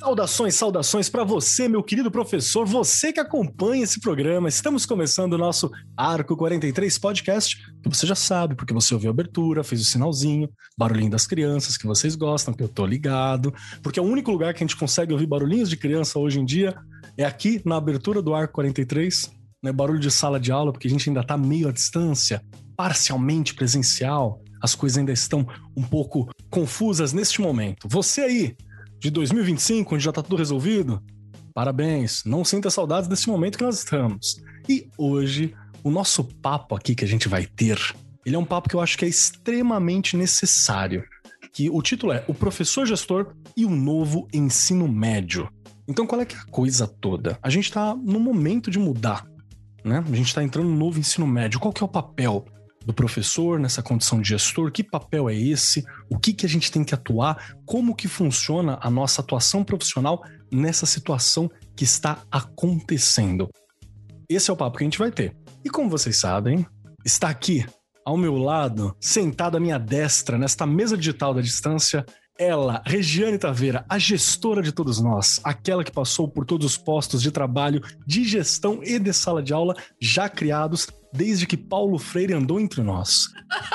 Saudações, saudações para você, meu querido professor, você que acompanha esse programa. Estamos começando o nosso Arco 43 podcast, que você já sabe, porque você ouviu a abertura, fez o sinalzinho, barulhinho das crianças que vocês gostam, que eu tô ligado, porque é o único lugar que a gente consegue ouvir barulhinhos de criança hoje em dia é aqui na abertura do Arco 43, né? Barulho de sala de aula, porque a gente ainda tá meio à distância, parcialmente presencial. As coisas ainda estão um pouco confusas neste momento. Você aí, de 2025, onde já está tudo resolvido, parabéns, não sinta saudades desse momento que nós estamos. E hoje, o nosso papo aqui que a gente vai ter, ele é um papo que eu acho que é extremamente necessário. Que o título é O Professor Gestor e o Novo Ensino Médio. Então, qual é que é a coisa toda? A gente está no momento de mudar, né? A gente está entrando no novo ensino médio. Qual que é o papel do professor nessa condição de gestor, que papel é esse, o que, que a gente tem que atuar, como que funciona a nossa atuação profissional nessa situação que está acontecendo. Esse é o papo que a gente vai ter. E como vocês sabem, está aqui ao meu lado, sentado à minha destra, nesta mesa digital da distância, ela, Regiane Taveira, a gestora de todos nós, aquela que passou por todos os postos de trabalho, de gestão e de sala de aula já criados desde que Paulo Freire andou entre nós.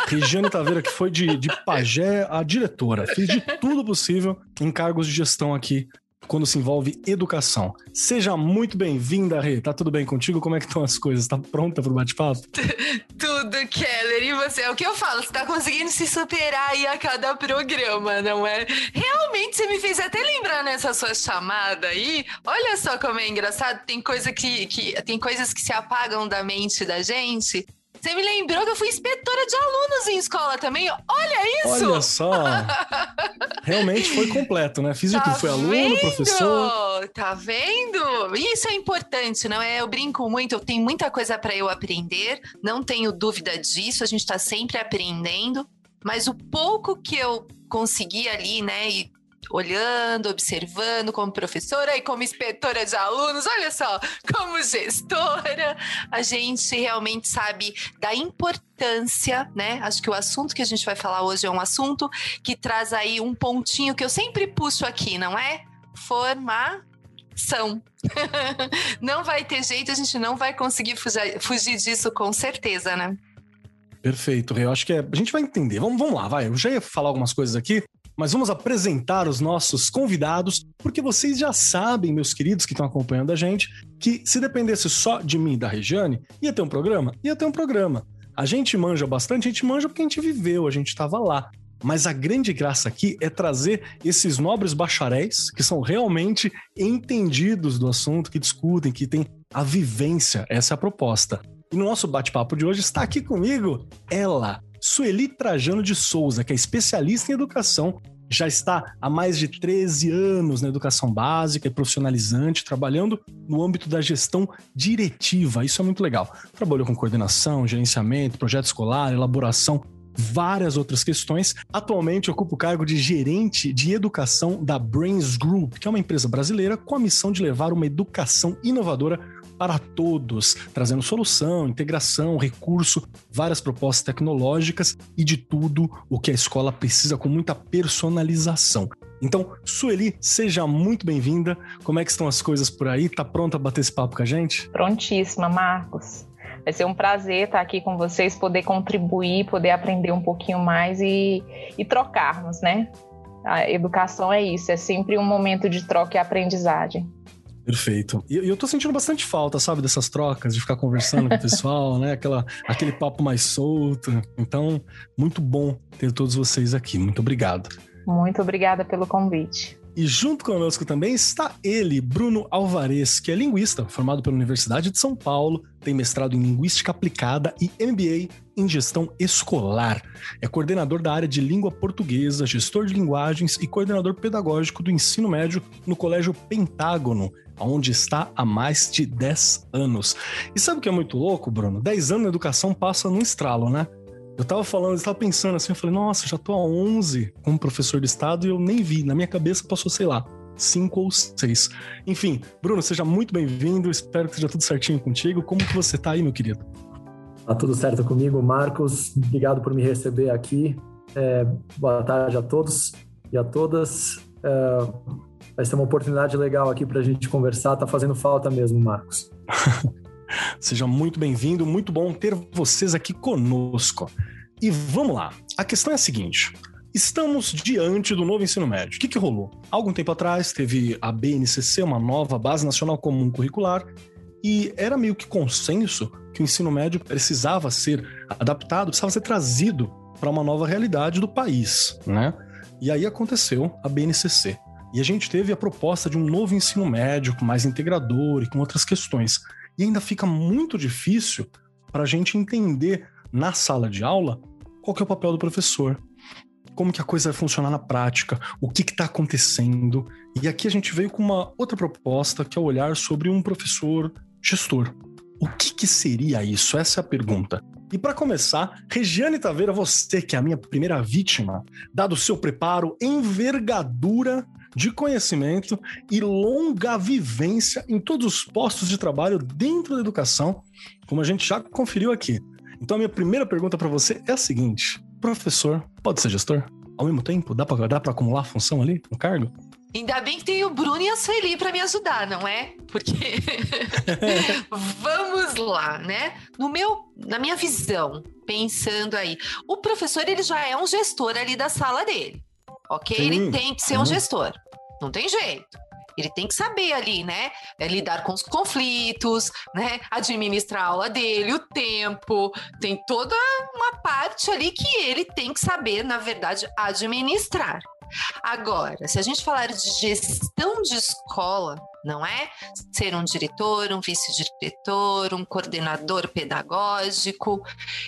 Regiane Taveira, que foi de, de pajé a diretora, fez de tudo possível em cargos de gestão aqui quando se envolve educação. Seja muito bem-vinda, Rê. Tá tudo bem contigo? Como é que estão as coisas? Tá pronta pro bate-papo? tudo, Keller. E você? É o que eu falo. Você tá conseguindo se superar aí a cada programa, não é? Realmente, você me fez até lembrar nessa sua chamada aí. Olha só como é engraçado. Tem, coisa que, que, tem coisas que se apagam da mente da gente. Você me lembrou que eu fui inspetora de alunos em escola também. Olha isso! Olha só! Realmente foi completo, né? Fiz tá de tudo. Foi aluno, vendo? professor. Tá vendo? Isso é importante, não é? Eu brinco muito, eu tenho muita coisa para eu aprender, não tenho dúvida disso, a gente está sempre aprendendo. Mas o pouco que eu consegui ali, né, e olhando, observando como professora e como inspetora de alunos, olha só, como gestora, a gente realmente sabe da importância, né? Acho que o assunto que a gente vai falar hoje é um assunto que traz aí um pontinho que eu sempre puxo aqui, não é? Formação. não vai ter jeito, a gente não vai conseguir fugir, fugir disso com certeza, né? Perfeito, eu acho que é, a gente vai entender. Vamos, vamos lá, vai. Eu já ia falar algumas coisas aqui, mas vamos apresentar os nossos convidados, porque vocês já sabem, meus queridos que estão acompanhando a gente, que se dependesse só de mim e da Regiane, ia ter um programa? Ia ter um programa. A gente manja bastante, a gente manja porque a gente viveu, a gente estava lá. Mas a grande graça aqui é trazer esses nobres bacharéis que são realmente entendidos do assunto, que discutem, que têm a vivência. Essa é a proposta. E no nosso bate-papo de hoje está aqui comigo ela, Sueli Trajano de Souza, que é especialista em educação, já está há mais de 13 anos na educação básica e profissionalizante, trabalhando no âmbito da gestão diretiva. Isso é muito legal. Trabalhou com coordenação, gerenciamento, projeto escolar, elaboração, várias outras questões. Atualmente ocupa o cargo de gerente de educação da Brains Group, que é uma empresa brasileira com a missão de levar uma educação inovadora para todos, trazendo solução, integração, recurso, várias propostas tecnológicas e de tudo o que a escola precisa com muita personalização. Então, Sueli, seja muito bem-vinda. Como é que estão as coisas por aí? Tá pronta a bater esse papo com a gente? Prontíssima, Marcos. Vai ser um prazer estar aqui com vocês, poder contribuir, poder aprender um pouquinho mais e, e trocarmos, né? A educação é isso, é sempre um momento de troca e aprendizagem. Perfeito. E eu tô sentindo bastante falta, sabe, dessas trocas, de ficar conversando com o pessoal, né? Aquela, aquele papo mais solto. Então, muito bom ter todos vocês aqui. Muito obrigado. Muito obrigada pelo convite. E junto conosco também está ele, Bruno Alvarez, que é linguista, formado pela Universidade de São Paulo, tem mestrado em Linguística Aplicada e MBA em Gestão Escolar. É coordenador da área de língua portuguesa, gestor de linguagens e coordenador pedagógico do ensino médio no Colégio Pentágono, onde está há mais de 10 anos. E sabe o que é muito louco, Bruno? 10 anos na educação passa num estralo, né? Eu tava falando, eu tava pensando assim, eu falei, nossa, já tô há 11 como professor de estado e eu nem vi. Na minha cabeça passou, sei lá, cinco ou seis. Enfim, Bruno, seja muito bem-vindo. Espero que seja tudo certinho contigo. Como que você tá aí, meu querido? Tá tudo certo comigo, Marcos. Obrigado por me receber aqui. É, boa tarde a todos e a todas. É, vai ser uma oportunidade legal aqui para a gente conversar. Tá fazendo falta mesmo, Marcos. Seja muito bem-vindo, muito bom ter vocês aqui conosco. E vamos lá. A questão é a seguinte: Estamos diante do novo ensino médio. O que, que rolou? Algum tempo atrás teve a BNCC, uma nova Base Nacional Comum Curricular, e era meio que consenso que o ensino médio precisava ser adaptado, precisava ser trazido para uma nova realidade do país, né? E aí aconteceu a BNCC. E a gente teve a proposta de um novo ensino médio, mais integrador e com outras questões. E ainda fica muito difícil para a gente entender na sala de aula qual é o papel do professor, como que a coisa vai funcionar na prática, o que está acontecendo. E aqui a gente veio com uma outra proposta, que é o olhar sobre um professor gestor. O que, que seria isso? Essa é a pergunta. E para começar, Regiane Taveira, você que é a minha primeira vítima, dado o seu preparo, envergadura de conhecimento e longa vivência em todos os postos de trabalho dentro da educação, como a gente já conferiu aqui. Então a minha primeira pergunta para você é a seguinte: professor pode ser gestor? Ao mesmo tempo? Dá para acumular função ali no cargo? Ainda bem que tem o Bruno e a Sueli para me ajudar, não é? Porque vamos lá, né? No meu, na minha visão, pensando aí, o professor ele já é um gestor ali da sala dele, ok? Sim. Ele tem que ser um gestor, não tem jeito. Ele tem que saber ali, né? É, lidar com os conflitos, né? Administrar a aula dele, o tempo. Tem toda uma parte ali que ele tem que saber, na verdade, administrar. Agora, se a gente falar de gestão de escola, não é? Ser um diretor, um vice-diretor, um coordenador pedagógico.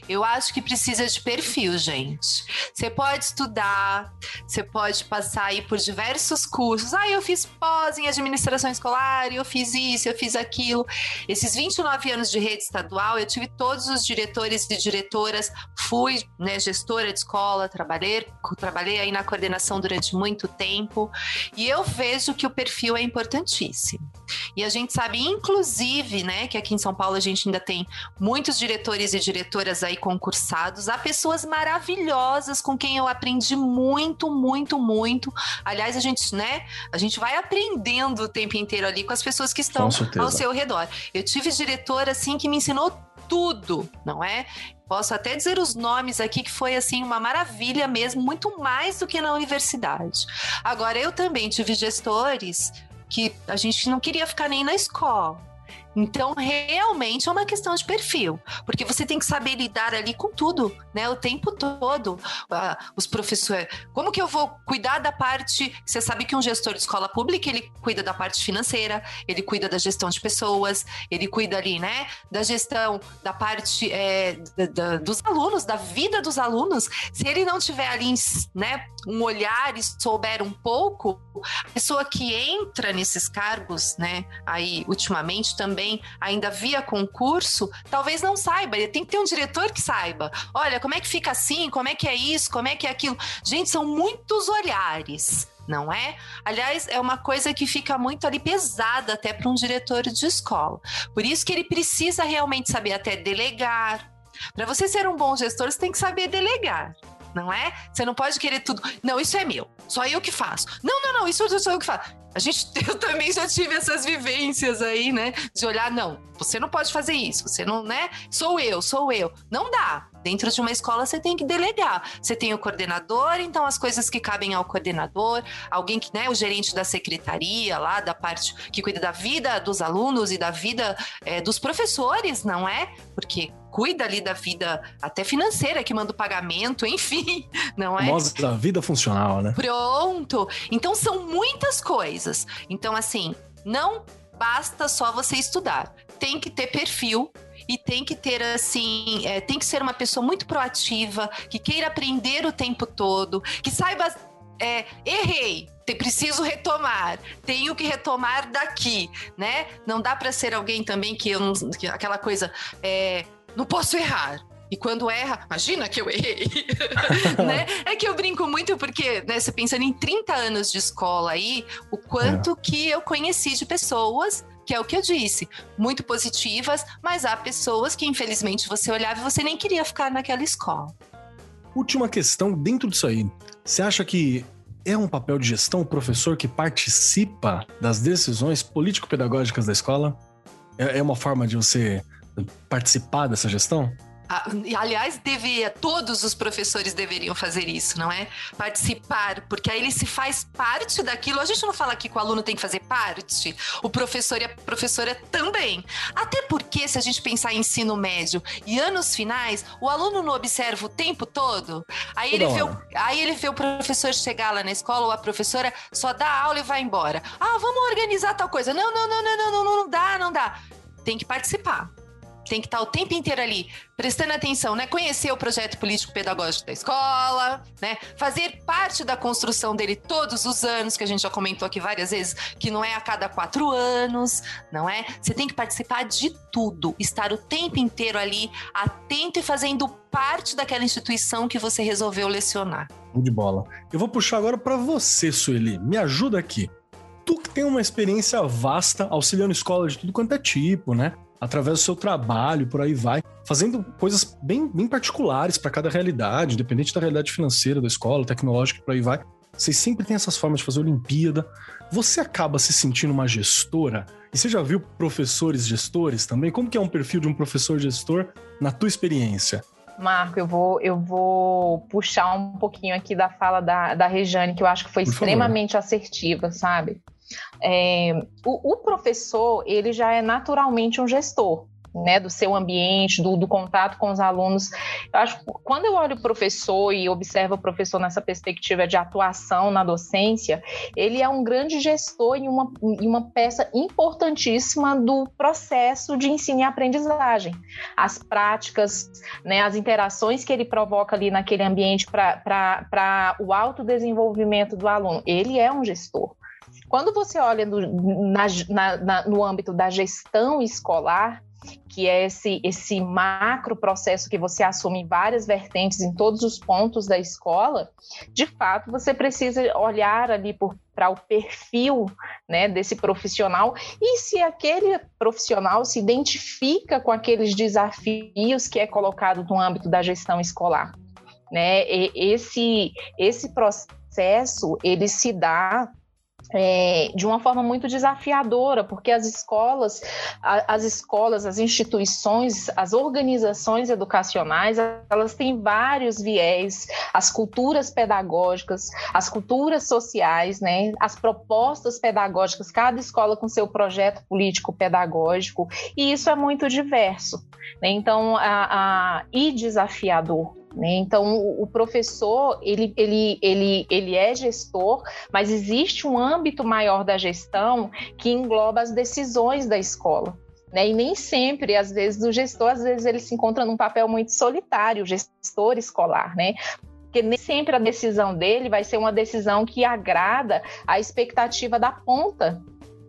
Eu acho que precisa de perfil, gente. Você pode estudar, você pode passar aí por diversos cursos. Ah, eu fiz pós em administração escolar, eu fiz isso, eu fiz aquilo. Esses 29 anos de rede estadual, eu tive todos os diretores e diretoras, fui né, gestora de escola, trabalhei, trabalhei aí na coordenação durante muito tempo, e eu vejo que o perfil é importantíssimo. E a gente sabe, inclusive, né, que aqui em São Paulo a gente ainda tem muitos diretores e diretoras aí concursados, há pessoas maravilhosas com quem eu aprendi muito, muito, muito. Aliás, a gente, né, a gente vai aprendendo o tempo inteiro ali com as pessoas que estão ao seu redor. Eu tive diretora assim que me ensinou tudo, não é? Posso até dizer os nomes aqui que foi assim uma maravilha mesmo, muito mais do que na universidade. Agora eu também tive gestores que a gente não queria ficar nem na escola. Então, realmente é uma questão de perfil, porque você tem que saber lidar ali com tudo, né? O tempo todo. Ah, os professores. Como que eu vou cuidar da parte. Você sabe que um gestor de escola pública ele cuida da parte financeira, ele cuida da gestão de pessoas, ele cuida ali, né? Da gestão da parte é, da, dos alunos, da vida dos alunos. Se ele não tiver ali, né? Um olhar e souber um pouco, a pessoa que entra nesses cargos, né? Aí, ultimamente também também ainda via concurso, talvez não saiba. Tem que ter um diretor que saiba. Olha, como é que fica assim? Como é que é isso? Como é que é aquilo? Gente, são muitos olhares não é? Aliás, é uma coisa que fica muito ali pesada até para um diretor de escola. Por isso que ele precisa realmente saber até delegar. Para você ser um bom gestor, você tem que saber delegar não é? Você não pode querer tudo. Não, isso é meu. Só eu que faço. Não, não, não, isso sou eu que faço. A gente, eu também já tive essas vivências aí, né? De olhar, não, você não pode fazer isso, você não, né? Sou eu, sou eu. Não dá. Dentro de uma escola você tem que delegar. Você tem o coordenador, então as coisas que cabem ao coordenador, alguém que, né, o gerente da secretaria lá, da parte que cuida da vida dos alunos e da vida é, dos professores, não é? Porque cuida ali da vida até financeira, que manda o pagamento, enfim, não é? Famosa da vida funcional, né? Pronto. Então são muitas coisas. Então, assim, não basta só você estudar. Tem que ter perfil e tem que ter assim, é, tem que ser uma pessoa muito proativa, que queira aprender o tempo todo, que saiba, é, errei, preciso retomar, tenho que retomar daqui, né? Não dá para ser alguém também que, eu não, que aquela coisa, é, não posso errar. E quando erra, imagina que eu errei. né? É que eu brinco muito porque, né, você pensando em 30 anos de escola aí, o quanto é. que eu conheci de pessoas que é o que eu disse, muito positivas, mas há pessoas que infelizmente você olhava e você nem queria ficar naquela escola. Última questão dentro disso aí. Você acha que é um papel de gestão o professor que participa das decisões político-pedagógicas da escola? É, é uma forma de você participar dessa gestão? Aliás, devia, todos os professores deveriam fazer isso, não é? Participar, porque aí ele se faz parte daquilo. A gente não fala aqui que o aluno tem que fazer parte, o professor e a professora também. Até porque, se a gente pensar em ensino médio e anos finais, o aluno não observa o tempo todo. Aí ele, vê o, aí ele vê o professor chegar lá na escola ou a professora só dá aula e vai embora. Ah, vamos organizar tal coisa. Não, não, não, não, não, não, não dá, não dá. Tem que participar tem que estar o tempo inteiro ali, prestando atenção, né? Conhecer o projeto político-pedagógico da escola, né? Fazer parte da construção dele todos os anos, que a gente já comentou aqui várias vezes, que não é a cada quatro anos, não é? Você tem que participar de tudo, estar o tempo inteiro ali, atento e fazendo parte daquela instituição que você resolveu lecionar. De bola. Eu vou puxar agora para você, Sueli. Me ajuda aqui tu que tem uma experiência vasta auxiliando escola de tudo quanto é tipo, né? Através do seu trabalho, por aí vai, fazendo coisas bem, bem particulares para cada realidade, independente da realidade financeira da escola, tecnológica, por aí vai. Vocês sempre têm essas formas de fazer Olimpíada. Você acaba se sentindo uma gestora? E você já viu professores gestores também? Como que é um perfil de um professor gestor na tua experiência? Marco, eu vou, eu vou puxar um pouquinho aqui da fala da, da Rejane, que eu acho que foi Por extremamente favor. assertiva, sabe? É, o, o, professor, ele já é naturalmente um gestor, né, do seu ambiente, do, do, contato com os alunos. Eu acho quando eu olho o professor e observo o professor nessa perspectiva de atuação na docência, ele é um grande gestor e uma, e uma peça importantíssima do processo de ensino e aprendizagem. As práticas, né, as interações que ele provoca ali naquele ambiente para o autodesenvolvimento do aluno, ele é um gestor. Quando você olha no, na, na, no âmbito da gestão escolar, que é esse, esse macro processo que você assume em várias vertentes, em todos os pontos da escola, de fato você precisa olhar ali para o perfil né, desse profissional e se aquele profissional se identifica com aqueles desafios que é colocado no âmbito da gestão escolar. Né? E esse, esse processo ele se dá é, de uma forma muito desafiadora, porque as escolas, a, as escolas, as instituições, as organizações educacionais, elas têm vários viés, as culturas pedagógicas, as culturas sociais, né, as propostas pedagógicas, cada escola com seu projeto político pedagógico, e isso é muito diverso. Né? Então, a, a, e desafiador. Né? Então, o professor, ele, ele, ele, ele é gestor, mas existe um âmbito maior da gestão que engloba as decisões da escola. Né? E nem sempre, às vezes, o gestor, às vezes, ele se encontra num papel muito solitário, o gestor escolar, né? Porque nem sempre a decisão dele vai ser uma decisão que agrada a expectativa da ponta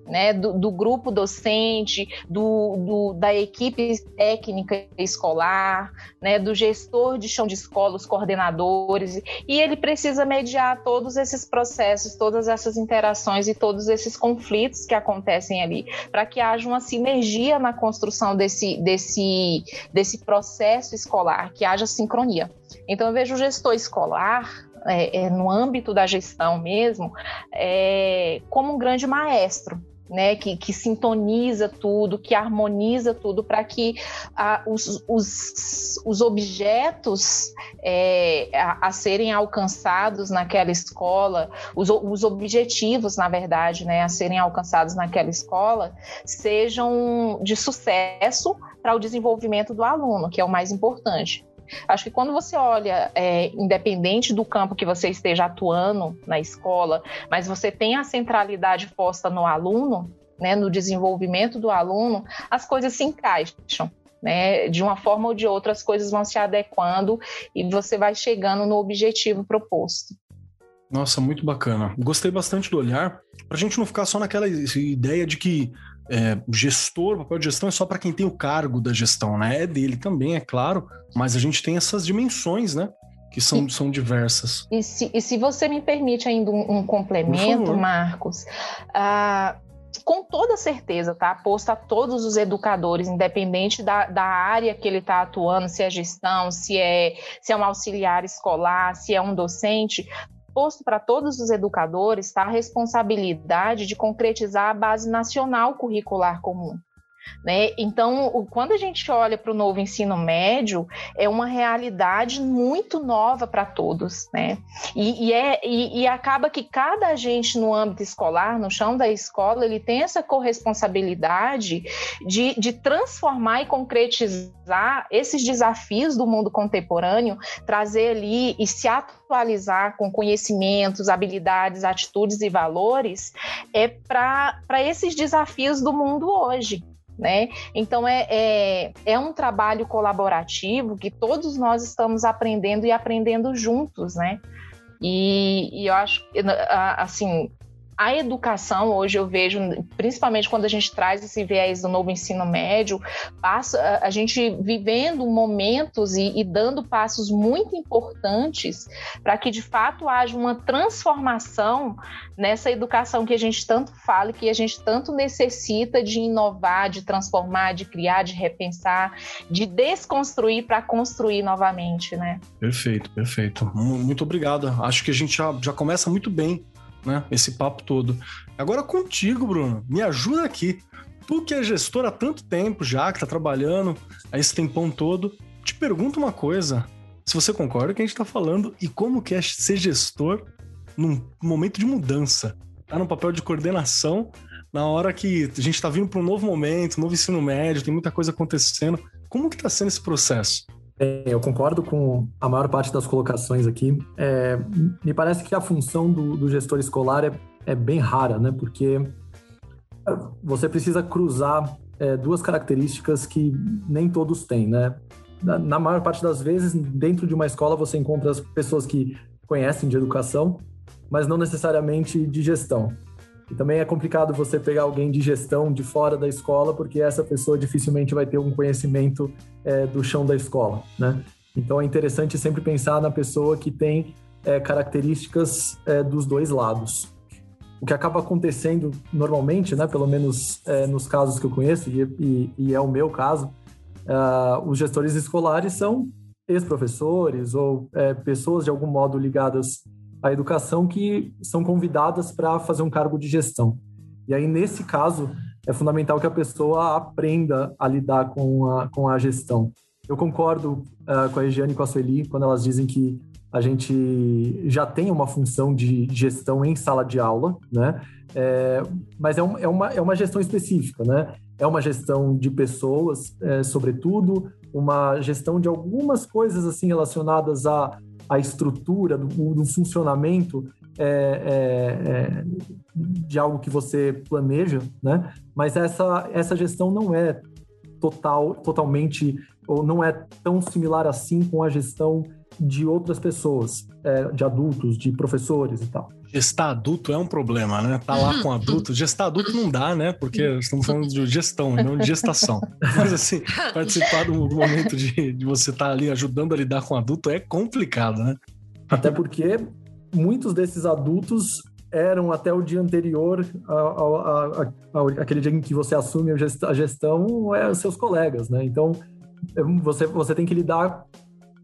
né, do, do grupo docente, do, do, da equipe técnica escolar, né, do gestor de chão de escola, os coordenadores, e ele precisa mediar todos esses processos, todas essas interações e todos esses conflitos que acontecem ali, para que haja uma sinergia na construção desse, desse, desse processo escolar, que haja sincronia. Então, eu vejo o gestor escolar é, é, no âmbito da gestão mesmo, é, como um grande maestro, né, que, que, sintoniza tudo, que harmoniza tudo para que os, os, os, objetos é, a, a, serem alcançados naquela escola, os, os, objetivos, na verdade, né, a serem alcançados naquela escola, sejam de sucesso para o desenvolvimento do aluno, que é o mais importante. Acho que quando você olha, é, independente do campo que você esteja atuando na escola, mas você tem a centralidade posta no aluno, né, no desenvolvimento do aluno, as coisas se encaixam. Né? De uma forma ou de outra, as coisas vão se adequando e você vai chegando no objetivo proposto. Nossa, muito bacana. Gostei bastante do olhar. Para a gente não ficar só naquela ideia de que é, gestor, o papel de gestão é só para quem tem o cargo da gestão, né? É dele também, é claro, mas a gente tem essas dimensões, né? Que são, e, são diversas. E se, e se você me permite ainda um, um complemento, Marcos, uh, com toda certeza, tá? Posto a todos os educadores, independente da, da área que ele está atuando, se é gestão, se é, se é um auxiliar escolar, se é um docente, posto para todos os educadores tá, a responsabilidade de concretizar a base nacional curricular comum. Né? Então, quando a gente olha para o novo ensino médio, é uma realidade muito nova para todos. Né? E, e é, e, e, acaba que cada agente no âmbito escolar, no chão da escola, ele tem essa corresponsabilidade de, de transformar e concretizar esses desafios do mundo contemporâneo, trazer ali e se atualizar com conhecimentos, habilidades, atitudes e valores é para esses desafios do mundo hoje né? Então é, é, é um trabalho colaborativo que todos nós estamos aprendendo e aprendendo juntos, né? E, e eu acho assim, a educação, hoje eu vejo, principalmente quando a gente traz esse viés do novo ensino médio, passa, a gente vivendo momentos e, e dando passos muito importantes para que de fato haja uma transformação nessa educação que a gente tanto fala e que a gente tanto necessita de inovar, de transformar, de criar, de repensar, de desconstruir para construir novamente, né? Perfeito, perfeito. Muito obrigado. Acho que a gente já, já começa muito bem né? Esse papo todo. Agora contigo, Bruno, me ajuda aqui. Tu que é gestor há tanto tempo já, que tá trabalhando a esse tempão todo, te pergunto uma coisa. Se você concorda que a gente tá falando e como que é ser gestor num momento de mudança. Tá no papel de coordenação na hora que a gente tá vindo para um novo momento, novo ensino médio, tem muita coisa acontecendo. Como que tá sendo esse processo? Eu concordo com a maior parte das colocações aqui. É, me parece que a função do, do gestor escolar é, é, bem rara, né? Porque você precisa cruzar é, duas características que nem todos têm, né? Na, na, maior parte das vezes, dentro de uma escola, você encontra as pessoas que conhecem de educação, mas não necessariamente de gestão. E também é complicado você pegar alguém de gestão de fora da escola, porque essa pessoa dificilmente vai ter um conhecimento é, do chão da escola, né? Então é interessante sempre pensar na pessoa que tem é, características é, dos dois lados. O que acaba acontecendo normalmente, né, pelo menos é, nos casos que eu conheço, e, e, e é o meu caso, uh, os gestores escolares são ex-professores ou é, pessoas de algum modo ligadas a educação que são convidadas para fazer um cargo de gestão. E aí, nesse caso, é fundamental que a pessoa aprenda a lidar com a, com a gestão. Eu concordo uh, com a Regiane e com a Sueli quando elas dizem que a gente já tem uma função de gestão em sala de aula, né? É, mas é, um, é, uma, é uma gestão específica, né? É uma gestão de pessoas, é, sobretudo, uma gestão de algumas coisas assim relacionadas a a estrutura do, do funcionamento é, é, é, de algo que você planeja, né? Mas essa, essa gestão não é total, totalmente ou não é tão similar assim com a gestão de outras pessoas, é, de adultos, de professores e tal. Gestar adulto é um problema, né? Tá lá com adulto. Gestar adulto não dá, né? Porque estamos falando de gestão e não de gestação. Mas, assim, participar do, momento de, de você estar tá ali ajudando a lidar com adulto é complicado, né? Até porque muitos desses adultos eram até o dia anterior ao, ao, ao, aquele dia em que você assume a gestão, é seus colegas, né? Então, você, você tem que lidar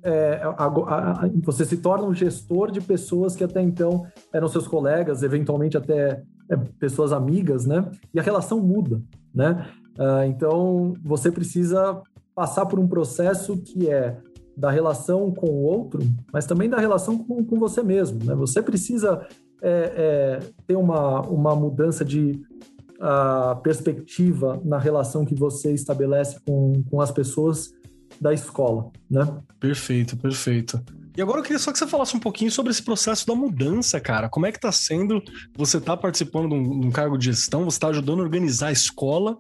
é, a, a, você se torna um gestor de pessoas que até então eram seus colegas, eventualmente até é, pessoas amigas, né? E a relação muda, né? Uh, então, você precisa passar por um processo que é da relação com o outro, mas também da relação com, com você mesmo, né? Você precisa é, é, ter uma, uma mudança de uh, perspectiva na relação que você estabelece com, com as pessoas da escola, né? Perfeito, perfeito. E agora eu queria só que você falasse um pouquinho sobre esse processo da mudança, cara. Como é que tá sendo? Você tá participando de um, de um cargo de gestão, você tá ajudando a organizar a escola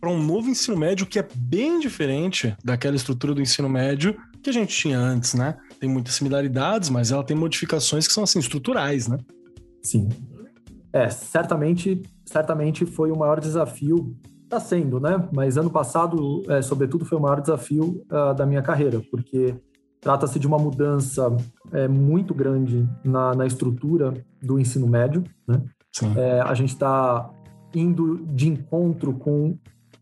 para um novo ensino médio que é bem diferente daquela estrutura do ensino médio que a gente tinha antes, né? Tem muitas similaridades, mas ela tem modificações que são assim estruturais, né? Sim. É, certamente, certamente foi o maior desafio está sendo, né? Mas ano passado, é, sobretudo, foi o maior desafio uh, da minha carreira, porque trata-se de uma mudança é, muito grande na, na, estrutura do ensino médio, né? É, a gente está indo de encontro com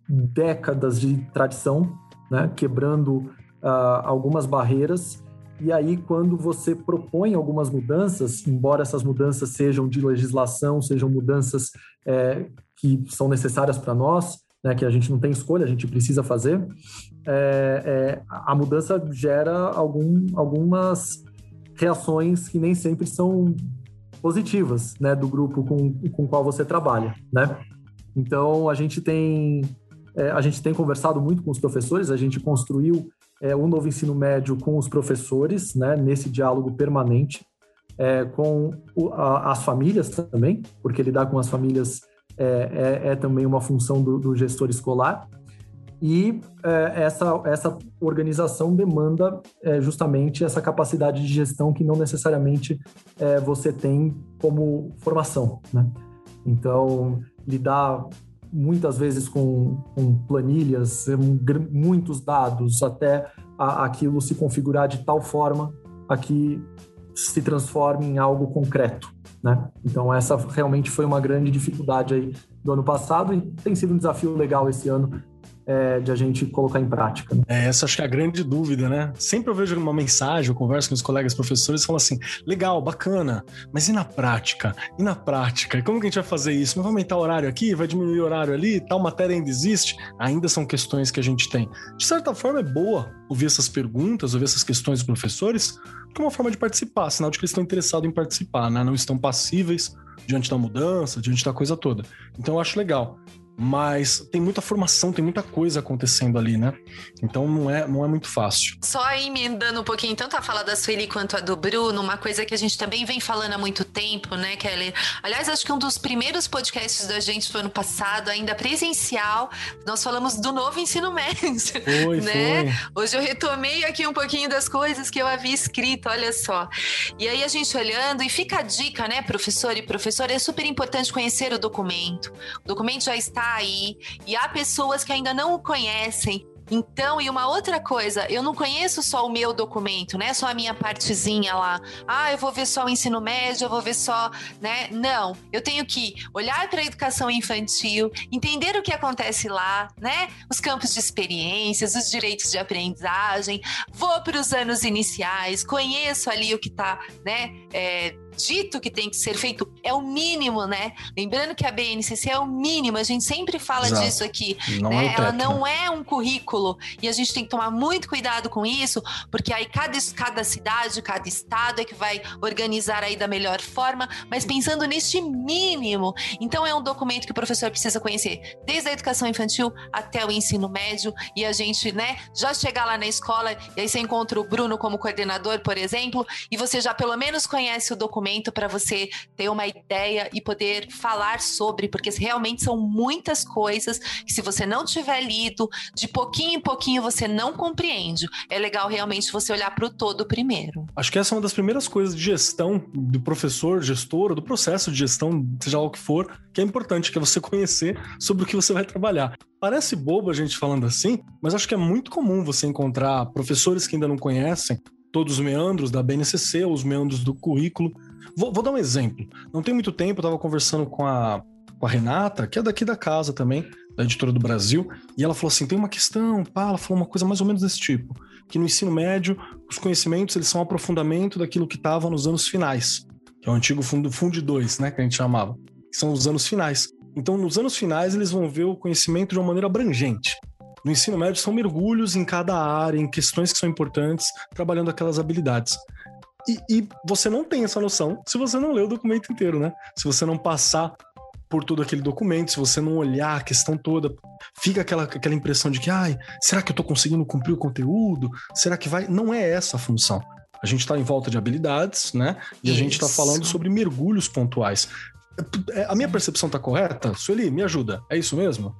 décadas de tradição, né? Quebrando uh, algumas barreiras e aí, quando você propõe algumas mudanças, embora essas mudanças sejam de legislação, sejam mudanças é, que são necessárias para nós, né, que a gente não tem escolha, a gente precisa fazer, é, é, a mudança gera algum, algumas reações que nem sempre são positivas né, do grupo com, com o qual você trabalha. Né? Então, a gente tem é, a gente tem conversado muito com os professores, a gente construiu é, um novo ensino médio com os professores, né, nesse diálogo permanente, é, com o, a, as famílias também, porque lidar com as famílias é, é, é também uma função do, do gestor escolar. E é, essa, essa organização demanda é, justamente essa capacidade de gestão que não necessariamente você tem como formação. Né? Então, lidar muitas vezes com, com planilhas, muitos dados, até a, aquilo se configurar de tal forma a que se transforme em algo concreto, né? Então essa realmente foi uma grande dificuldade aí do ano passado e tem sido um desafio legal esse ano é, de a gente colocar em prática. Né? É, essa acho que é a grande dúvida, né? Sempre eu vejo uma mensagem, eu converso com os colegas professores e falo assim: legal, bacana, mas e na prática? E na prática? E como que a gente vai fazer isso? Vai aumentar o horário aqui? Vai diminuir o horário ali? Tal matéria ainda existe? Ainda são questões que a gente tem. De certa forma, é boa ouvir essas perguntas, ouvir essas questões dos professores, é uma forma de participar, sinal de que eles estão interessados em participar, né? Não estão passíveis diante da mudança, diante da coisa toda. Então eu acho legal mas tem muita formação, tem muita coisa acontecendo ali, né? Então não é, não é muito fácil. Só aí me dando um pouquinho, tanto a fala da Sueli quanto a do Bruno, uma coisa que a gente também vem falando há muito tempo, né, Kelly? Aliás, acho que um dos primeiros podcasts da gente foi ano passado, ainda presencial, nós falamos do novo ensino médio. Foi, né? Foi. Hoje eu retomei aqui um pouquinho das coisas que eu havia escrito, olha só. E aí a gente olhando, e fica a dica, né, professor e professora, é super importante conhecer o documento. O documento já está aí e há pessoas que ainda não o conhecem então, e uma outra coisa, eu não conheço só o meu documento, né? Só a minha partezinha lá. Ah, eu vou ver só o ensino médio, eu vou ver só, né? Não, eu tenho que olhar para a educação infantil, entender o que acontece lá, né? Os campos de experiências, os direitos de aprendizagem, vou para os anos iniciais, conheço ali o que está, né? É, dito que tem que ser feito é o mínimo, né? Lembrando que a BNCC é o mínimo, a gente sempre fala Exato. disso aqui. Não né? é Ela não é um currículo e a gente tem que tomar muito cuidado com isso, porque aí cada, cada cidade, cada estado é que vai organizar aí da melhor forma, mas pensando neste mínimo. Então é um documento que o professor precisa conhecer, desde a educação infantil até o ensino médio e a gente, né, já chegar lá na escola e aí você encontra o Bruno como coordenador, por exemplo, e você já pelo menos conhece o documento momento para você ter uma ideia e poder falar sobre, porque realmente são muitas coisas que se você não tiver lido, de pouquinho em pouquinho você não compreende. É legal realmente você olhar para o todo primeiro. Acho que essa é uma das primeiras coisas de gestão do professor, gestor, do processo de gestão, seja lá o que for, que é importante, que é você conhecer sobre o que você vai trabalhar. Parece bobo a gente falando assim, mas acho que é muito comum você encontrar professores que ainda não conhecem todos os meandros da BNCC, os meandros do currículo, Vou, vou dar um exemplo. Não tem muito tempo, eu estava conversando com a, com a Renata, que é daqui da casa também, da editora do Brasil, e ela falou assim: tem uma questão, pá, ela falou uma coisa mais ou menos desse tipo, que no ensino médio, os conhecimentos eles são um aprofundamento daquilo que estava nos anos finais, que é o antigo fundo, fundo 2, né, que a gente chamava, que são os anos finais. Então, nos anos finais, eles vão ver o conhecimento de uma maneira abrangente. No ensino médio, são mergulhos em cada área, em questões que são importantes, trabalhando aquelas habilidades. E, e, você não tem essa noção se você não lê o documento inteiro, né? Se você não passar por todo aquele documento, se você não olhar a questão toda, fica aquela, aquela impressão de que, ai, será que eu tô conseguindo cumprir o conteúdo? Será que vai? Não é essa a função. A gente está em volta de habilidades, né? E Isso. a gente está falando sobre mergulhos pontuais. É, a minha percepção tá correta? Sueli, me ajuda. É isso mesmo?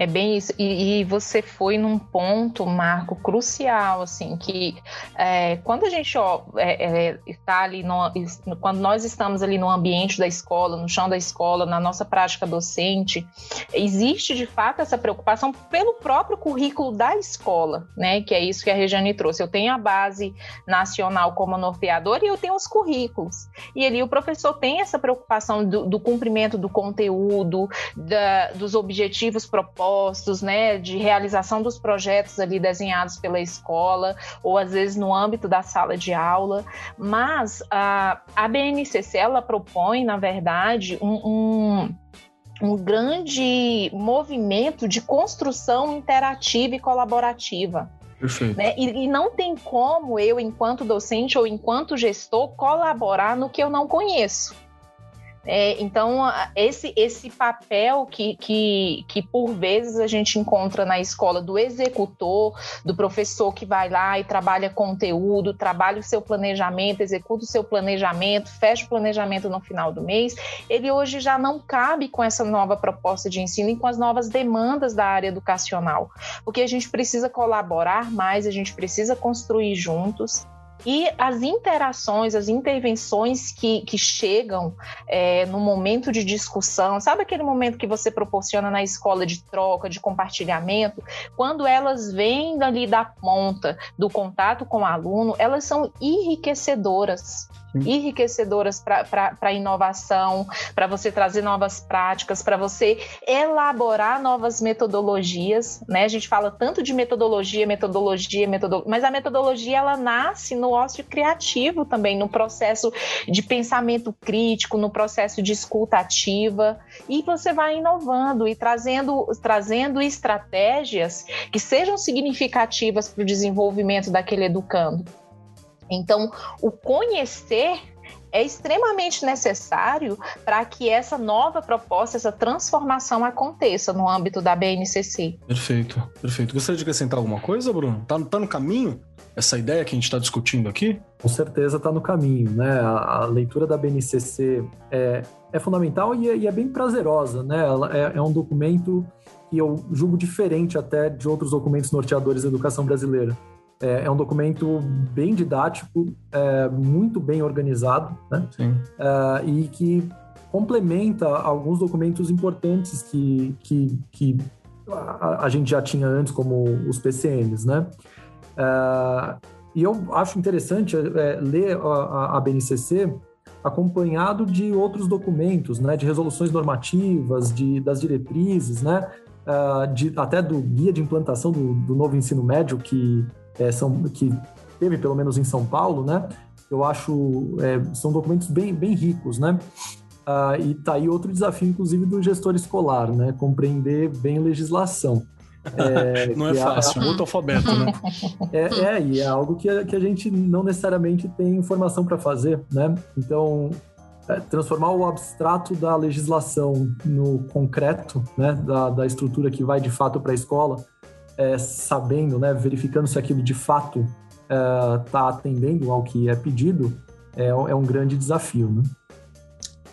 É bem isso. E, e, você foi num ponto, Marco, crucial, assim, que é, quando a gente ó, é, é, está ali, no, quando nós estamos ali no ambiente da escola, no chão da escola, na nossa prática docente, existe de fato essa preocupação pelo próprio currículo da escola, né? Que é isso que a Regiane trouxe. Eu tenho a base nacional como norteador e eu tenho os currículos. E ali o professor tem essa preocupação do, do cumprimento do conteúdo, da, dos objetivos propostos propostos, né, de realização dos projetos ali desenhados pela escola, ou às vezes no âmbito da sala de aula, mas a, a BNCC, ela propõe, na verdade, um, um um grande movimento de construção interativa e colaborativa. Né? E, e, não tem como eu, enquanto docente ou enquanto gestor, colaborar no que eu não conheço. É, então, esse, esse papel que, que, que por vezes a gente encontra na escola do executor, do professor que vai lá e trabalha conteúdo, trabalha o seu planejamento, executa o seu planejamento, fecha o planejamento no final do mês, ele hoje já não cabe com essa nova proposta de ensino e com as novas demandas da área educacional, porque a gente precisa colaborar mais, a gente precisa construir juntos. E as interações, as intervenções que, que chegam é, no momento de discussão, sabe aquele momento que você proporciona na escola de troca, de compartilhamento? Quando elas vêm dali da ponta do contato com o aluno, elas são enriquecedoras enriquecedoras para a inovação, para você trazer novas práticas, para você elaborar novas metodologias, né? A gente fala tanto de metodologia, metodologia, metodologia, mas a metodologia ela nasce no ócio criativo também, no processo de pensamento crítico, no processo de escuta ativa, e você vai inovando e trazendo, trazendo estratégias que sejam significativas para o desenvolvimento daquele educando. Então, o conhecer é extremamente necessário para que essa nova proposta, essa transformação aconteça no âmbito da BNCC. Perfeito, perfeito. Gostaria de acrescentar alguma coisa, Bruno? Tá, tá no caminho essa ideia que a gente está discutindo aqui? Com certeza está no caminho, né? A, a, leitura da BNCC é, é fundamental e é, e é, bem prazerosa, né? Ela é, é um documento que eu julgo diferente até de outros documentos norteadores da educação brasileira. É, é um documento bem didático, é, muito bem organizado, né? É, e que complementa alguns documentos importantes que, que, que a, a, gente já tinha antes, como os PCNs, né? É, e eu acho interessante é, ler a, a BNCC acompanhado de outros documentos, né, de resoluções normativas, de, das diretrizes, né, uh, de, até do guia de implantação do, do novo ensino médio que é, são, que teve pelo menos em São Paulo, né? Eu acho é, são documentos bem, bem ricos, né? Ah, e tá aí outro desafio, inclusive, do gestor escolar, né? Compreender bem legislação. É, não é, é fácil, é, muito alfabeto, né? É, é, e é algo que a, que a gente não necessariamente tem informação para fazer, né? Então, é, transformar o abstrato da legislação no concreto, né? Da, da estrutura que vai de fato para a escola, é, sabendo, né, verificando se aquilo de fato está é, atendendo ao que é pedido, é, é um grande desafio. Né?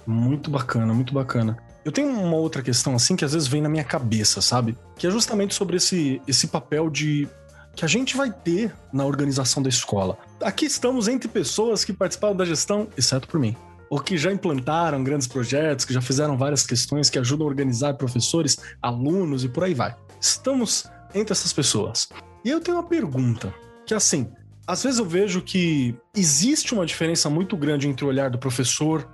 Muito bacana, muito bacana. Eu tenho uma outra questão assim que às vezes vem na minha cabeça, sabe? Que é justamente sobre esse, esse papel de que a gente vai ter na organização da escola. Aqui estamos entre pessoas que participaram da gestão, exceto por mim, ou que já implantaram grandes projetos, que já fizeram várias questões que ajudam a organizar professores, alunos e por aí vai. Estamos entre essas pessoas. E eu tenho uma pergunta, que é assim, às vezes eu vejo que existe uma diferença muito grande entre o olhar do professor,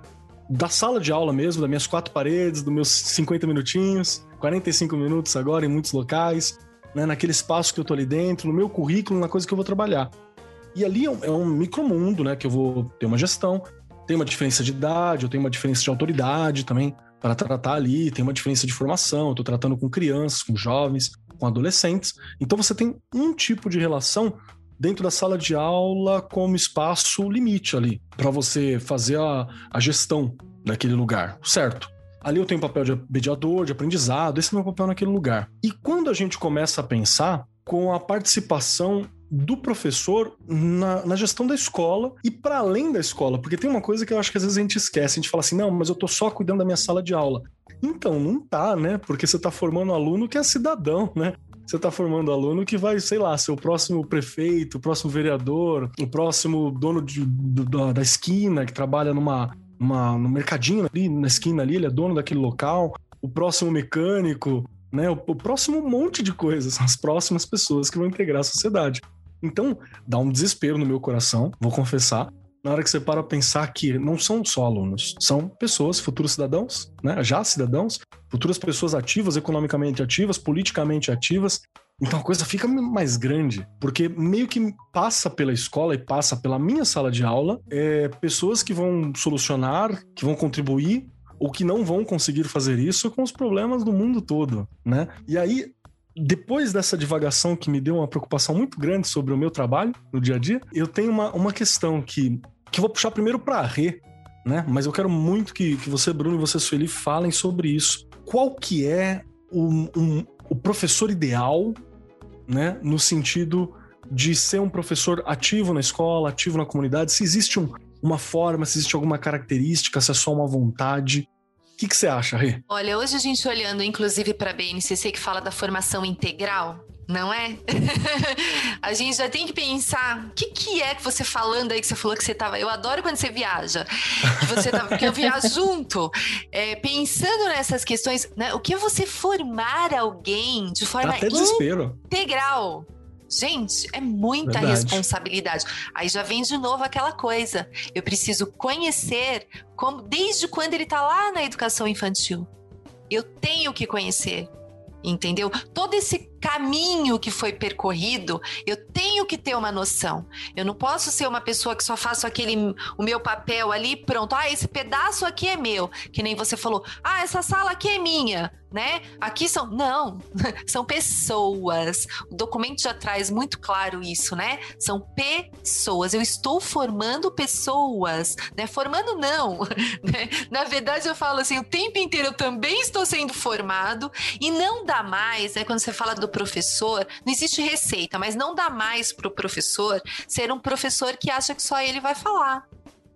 da sala de aula mesmo, das minhas quatro paredes, dos meus 50 minutinhos, 45 minutos agora em muitos locais, né, naquele espaço que eu tô ali dentro, no meu currículo, na coisa que eu vou trabalhar. E ali é um, é um micromundo, né, que eu vou ter uma gestão, tem uma diferença de idade, eu tenho uma diferença de autoridade também para tratar ali, tem uma diferença de formação, eu tô tratando com crianças, com jovens, com adolescentes. Então você tem um tipo de relação dentro da sala de aula como espaço limite ali, para você fazer a, a gestão daquele lugar, certo? Ali eu tenho papel de mediador, de aprendizado, esse é o meu papel naquele lugar. E quando a gente começa a pensar com a participação do professor na, na gestão da escola e para além da escola, porque tem uma coisa que eu acho que às vezes a gente esquece, a gente fala assim, não, mas eu tô só cuidando da minha sala de aula. Então, não tá, né? Porque você tá formando aluno que é cidadão, né? Você está formando aluno que vai, sei lá, ser o próximo prefeito, o próximo vereador, o próximo dono de, da, da esquina que trabalha numa, numa, no mercadinho ali, na esquina ali, ele é dono daquele local, o próximo mecânico, né? O, o próximo monte de coisas, as próximas pessoas que vão integrar a sociedade. Então, dá um desespero no meu coração, vou confessar, na hora que você para pensar que não são só alunos, são pessoas, futuros cidadãos, né? já cidadãos, futuras pessoas ativas, economicamente ativas, politicamente ativas. Então a coisa fica mais grande, porque meio que passa pela escola e passa pela minha sala de aula é, pessoas que vão solucionar, que vão contribuir ou que não vão conseguir fazer isso com os problemas do mundo todo, né? E aí depois dessa divagação que me deu uma preocupação muito grande sobre o meu trabalho no dia a dia, eu tenho uma, uma questão que que eu vou puxar primeiro para a Rê, né? Mas eu quero muito que, que você, Bruno, e você, Sueli, falem sobre isso. Qual que é o, um, o professor ideal, né? No sentido de ser um professor ativo na escola, ativo na comunidade, se existe um, uma forma, se existe alguma característica, se é só uma vontade. O que, que você acha, Rê? Olha, hoje a gente olhando inclusive para a BNCC que fala da formação integral, não é? a gente já tem que pensar o que, que é que você falando aí que você falou que você tava. Eu adoro quando você viaja. Que você tava, porque eu viajo junto. É, pensando nessas questões, né? O que é você formar alguém de forma integral? Gente, é muita Verdade. responsabilidade. Aí já vem de novo aquela coisa. Eu preciso conhecer como desde quando ele está lá na educação infantil. Eu tenho que conhecer entendeu? Todo esse caminho que foi percorrido, eu tenho que ter uma noção. Eu não posso ser uma pessoa que só faço aquele o meu papel ali, pronto. Ah, esse pedaço aqui é meu, que nem você falou. Ah, essa sala aqui é minha né? Aqui são. Não, são pessoas. O documento já traz muito claro isso, né? São pessoas. Eu estou formando pessoas, né? Formando não. Né? Na verdade, eu falo assim, o tempo inteiro eu também estou sendo formado e não dá mais, né? Quando você fala do professor, não existe receita, mas não dá mais para o professor ser um professor que acha que só ele vai falar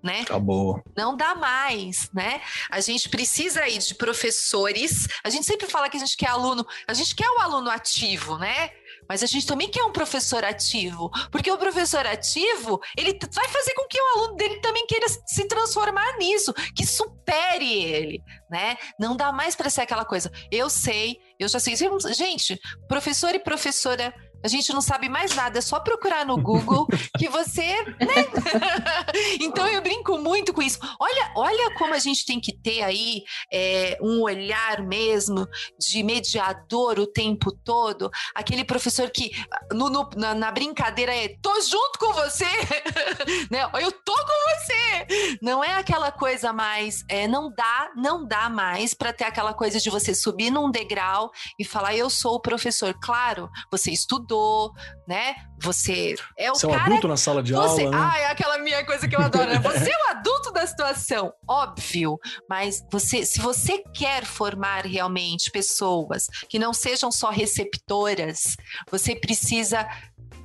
né? Acabou. Não dá mais, né? A gente precisa aí de professores. A gente sempre fala que a gente quer aluno, a gente quer o aluno ativo, né? Mas a gente também quer um professor ativo, porque o professor ativo, ele vai fazer com que o aluno dele também queira se transformar nisso, que supere ele, né? Não dá mais para ser aquela coisa. Eu sei, eu já sei. Gente, professor e professora a gente não sabe mais nada, é só procurar no Google que você, né? então eu brinco muito com isso. Olha, olha como a gente tem que ter aí é, um olhar mesmo de mediador o tempo todo. Aquele professor que no, no, na, na, brincadeira é tô junto com você, né? Eu tô com você. Não é aquela coisa mais, é, não dá, não dá mais para ter aquela coisa de você subir num degrau e falar eu sou o professor. Claro, você estudou né? Você é o você cara... é um adulto na sala de você... aula, né? Ah, é aquela minha coisa que eu adoro, né? Você é o adulto da situação, óbvio, mas você, se você quer formar realmente pessoas que não sejam só receptoras, você precisa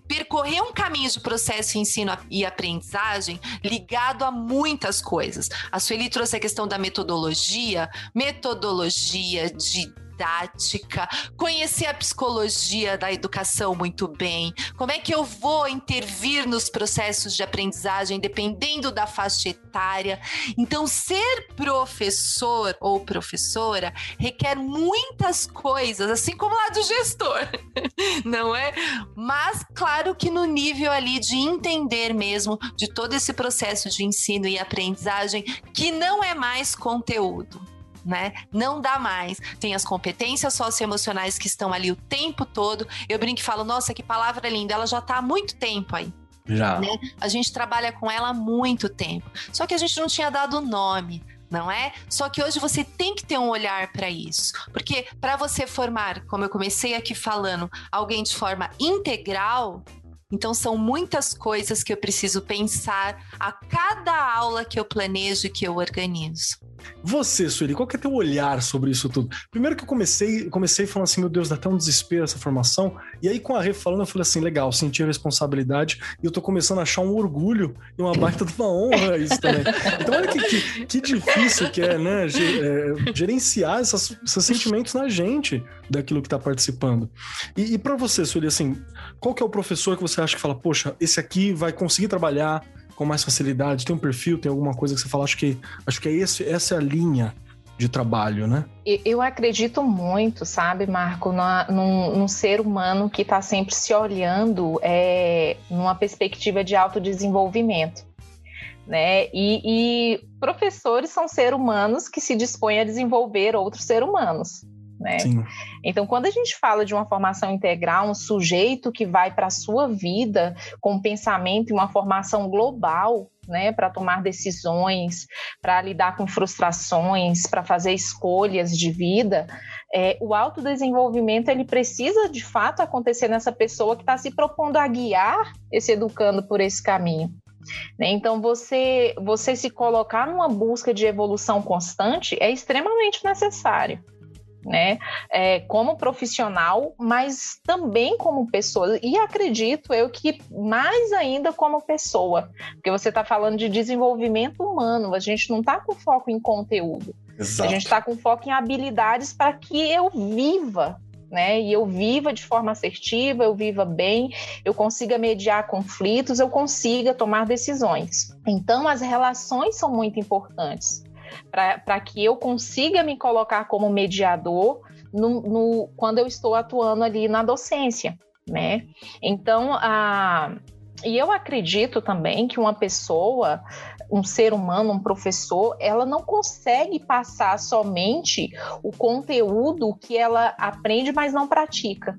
percorrer um caminho de processo de ensino e aprendizagem ligado a muitas coisas. A Sueli trouxe a questão da metodologia, metodologia de didática, conhecer a psicologia da educação muito bem, como é que eu vou intervir nos processos de aprendizagem dependendo da faixa etária. Então, ser professor ou professora requer muitas coisas, assim como lá do gestor, não é? Mas, claro que no nível ali de entender mesmo de todo esse processo de ensino e aprendizagem, que não é mais conteúdo né? Não dá mais. Tem as competências socioemocionais que estão ali o tempo todo. Eu brinco e falo, nossa, que palavra linda, ela já está há muito tempo aí. Já. Né? A gente trabalha com ela há muito tempo. Só que a gente não tinha dado nome não é? Só que hoje você tem que ter um olhar para isso, porque para você formar, como eu comecei aqui falando, alguém de forma integral, então são muitas coisas que eu preciso pensar a cada aula que eu planejo, que eu organizo Você, Sueli, qual que é teu olhar sobre isso tudo? Primeiro que eu comecei, comecei falando assim, meu Deus, dá até um desespero essa formação. E aí, com a Rê falando, eu falei assim, legal, senti a responsabilidade e eu tô começando a achar um orgulho e uma baita de uma honra isso também. Então, olha que, que, que difícil que é, né? É, gerenciar essas, esses sentimentos na gente daquilo que tá participando. E, e para você, Sueli, assim, qual que é o professor que você acha que fala, poxa, esse aqui vai conseguir trabalhar com mais facilidade? Tem um perfil, tem alguma coisa que você fala? Acho que, acho que é esse, essa é a linha de trabalho, né? Eu acredito muito, sabe, Marco, na, num, num, ser humano que está sempre se olhando é, numa perspectiva de autodesenvolvimento. Né? E, e professores são seres humanos que se dispõem a desenvolver outros seres humanos. Né? Então, quando a gente fala de uma formação integral, um sujeito que vai para a sua vida com um pensamento e uma formação global, né, para tomar decisões, para lidar com frustrações, para fazer escolhas de vida, é, o autodesenvolvimento ele precisa de fato acontecer nessa pessoa que está se propondo a guiar esse educando por esse caminho. Né? Então, você, você se colocar numa busca de evolução constante é extremamente necessário né? É, como profissional, mas também como pessoa. E acredito eu que mais ainda como pessoa, porque você está falando de desenvolvimento humano, a gente não está com foco em conteúdo. Exato. A gente está com foco em habilidades para que eu viva né? E eu viva de forma assertiva, eu viva bem, eu consiga mediar conflitos, eu consiga tomar decisões. Então, as relações são muito importantes para que eu consiga me colocar como mediador no, no, quando eu estou atuando ali na docência, né? Então, a, e eu acredito também que uma pessoa, um ser humano, um professor, ela não consegue passar somente o conteúdo que ela aprende, mas não pratica.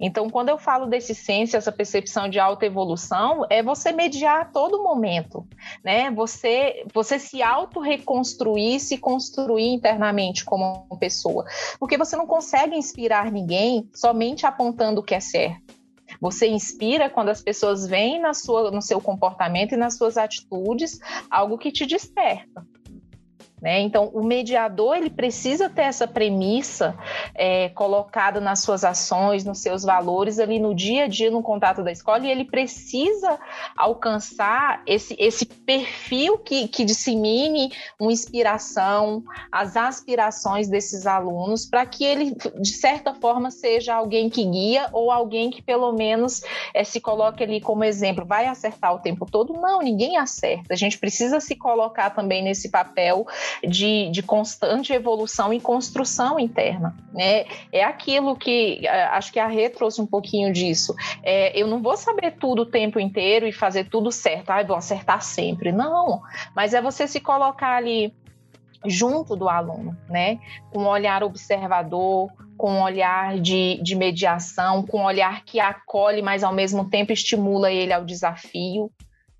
Então, quando eu falo desse senso, essa percepção de autoevolução, é você mediar a todo momento, né? Você, você se auto-reconstruir, se construir internamente como pessoa. Porque você não consegue inspirar ninguém somente apontando o que é certo. Você inspira quando as pessoas veem na sua, no seu comportamento e nas suas atitudes algo que te desperta. Né? Então, o mediador ele precisa ter essa premissa é, colocada nas suas ações, nos seus valores ali no dia a dia, no contato da escola, e ele precisa alcançar esse, esse perfil que, que dissemine uma inspiração, as aspirações desses alunos, para que ele, de certa forma, seja alguém que guia ou alguém que, pelo menos, é, se coloque ali como exemplo. Vai acertar o tempo todo? Não, ninguém acerta. A gente precisa se colocar também nesse papel de, de constante evolução e construção interna. Né? É aquilo que é, acho que a Rê trouxe um pouquinho disso. É, eu não vou saber tudo o tempo inteiro e fazer tudo certo, ah, vou acertar sempre. Não, mas é você se colocar ali junto do aluno, né? Com um olhar observador, com um olhar de, de mediação, com um olhar que acolhe, mas ao mesmo tempo estimula ele ao desafio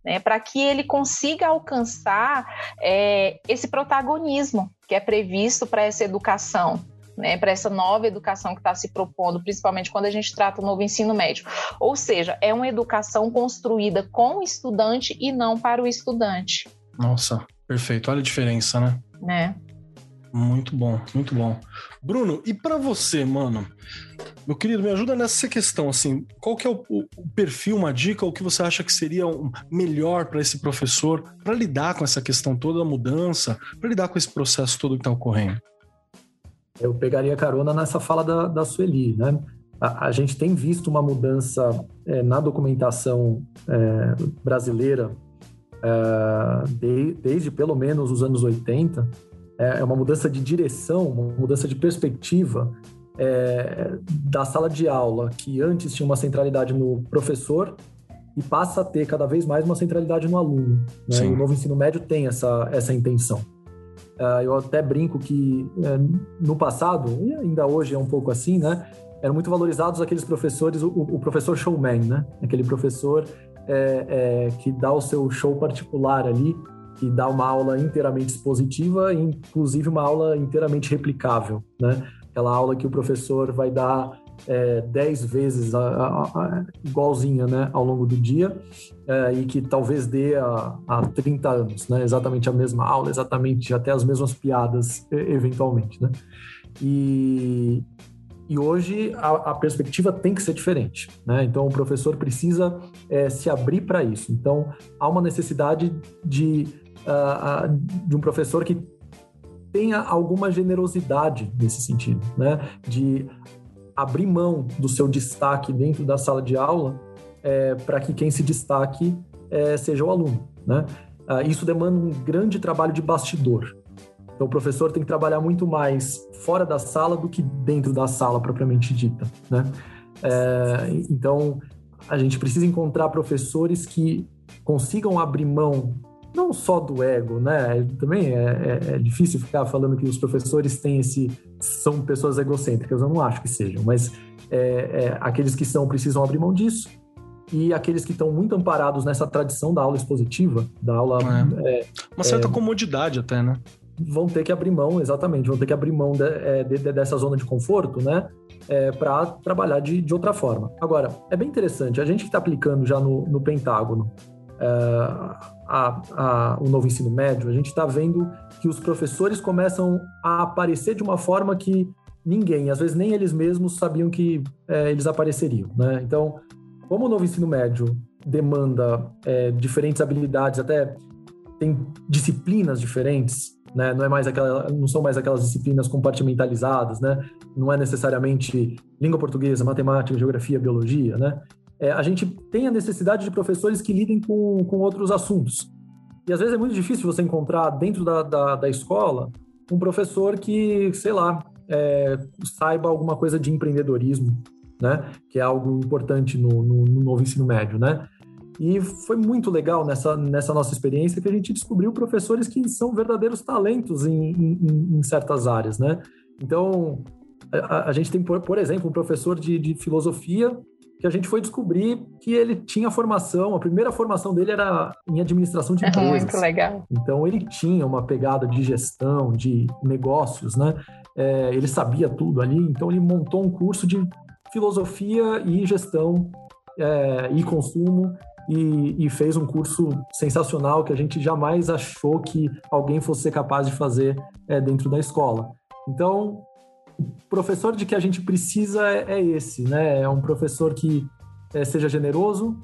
né, para que ele consiga alcançar é, esse protagonismo que é previsto para essa educação. Né, para essa nova educação que está se propondo, principalmente quando a gente trata o novo ensino médio. Ou seja, é uma educação construída com o estudante e não para o estudante. Nossa, perfeito. Olha a diferença, né? Né? Muito bom, muito bom. Bruno, e para você, mano? Meu querido, me ajuda nessa questão, assim, qual que é o, o perfil, uma dica, o que você acha que seria um melhor para esse professor para lidar com essa questão toda da mudança, para lidar com esse processo todo que está ocorrendo? Eu pegaria carona nessa fala da, da Sueli, né? A, a gente tem visto uma mudança é, na documentação é, brasileira é, de, desde pelo menos os anos 80, é, é uma mudança de direção, uma mudança de perspectiva é, da sala de aula, que antes tinha uma centralidade no professor e passa a ter cada vez mais uma centralidade no aluno. Né? O novo ensino médio tem essa, essa intenção. Uh, eu até brinco que uh, no passado, e ainda hoje é um pouco assim, né? Eram muito valorizados aqueles professores, o, o professor showman, né? Aquele professor é, é, que dá o seu show particular ali que dá uma aula inteiramente expositiva, inclusive uma aula inteiramente replicável, né? Aquela aula que o professor vai dar é, 10 vezes a, a, a, igualzinha né, ao longo do dia é, e que talvez dê há 30 anos, né, exatamente a mesma aula, exatamente até as mesmas piadas, eventualmente. Né? E, e hoje a, a, perspectiva tem que ser diferente, né? Então o professor precisa é, se abrir para isso. Então há uma necessidade de, uh, de um professor que tenha alguma generosidade nesse sentido, né? De abrir mão do seu destaque dentro da sala de aula é, para que quem se destaque é, seja o aluno, né? Uh, isso demanda um grande trabalho de bastidor, então, o professor tem que trabalhar muito mais fora da sala do que dentro da sala propriamente dita, né? É, então, a gente precisa encontrar professores que consigam abrir mão não só do ego, né? Também é, é, é, difícil ficar falando que os professores têm esse são pessoas egocêntricas. Eu não acho que sejam, mas é, é, aqueles que são precisam abrir mão disso e aqueles que estão muito amparados nessa tradição da aula expositiva, da aula é. uma certa comodidade até, né? vão ter que abrir mão, exatamente, vão ter que abrir mão de, é, de, de, dessa zona de conforto, né? É, para trabalhar de, de outra forma. Agora, é bem interessante, a gente que está aplicando já no, no Pentágono é, a, a, o novo ensino médio, a gente está vendo que os professores começam a aparecer de uma forma que ninguém, às vezes nem eles mesmos, sabiam que é, eles apareceriam. Né? Então, como o novo ensino médio demanda é, diferentes habilidades, até tem disciplinas diferentes, né? Não é mais aquela, não são mais aquelas disciplinas compartimentalizadas, né? Não é necessariamente língua portuguesa, matemática, geografia, biologia, né? É, a gente tem a necessidade de professores que lidem com, com outros assuntos. E às vezes é muito difícil você encontrar dentro da, da, da escola um professor que, sei lá, é, saiba alguma coisa de empreendedorismo, né? Que é algo importante no, no, no novo ensino médio, né? E foi muito legal nessa, nessa nossa experiência que a gente descobriu professores que são verdadeiros talentos em, em, em certas áreas, né? Então, a, a, gente tem, por, por exemplo, um professor de, de filosofia que a gente foi descobrir que ele tinha formação, a primeira formação dele era em administração de empresas. Muito legal. Então ele tinha uma pegada de gestão, de negócios, né? É, ele sabia tudo ali, então ele montou um curso de filosofia e gestão é, e consumo e, e, fez um curso sensacional que a gente jamais achou que alguém fosse capaz de fazer é, dentro da escola. Então, professor de que a gente precisa é, é esse, né? É um professor que é, seja generoso,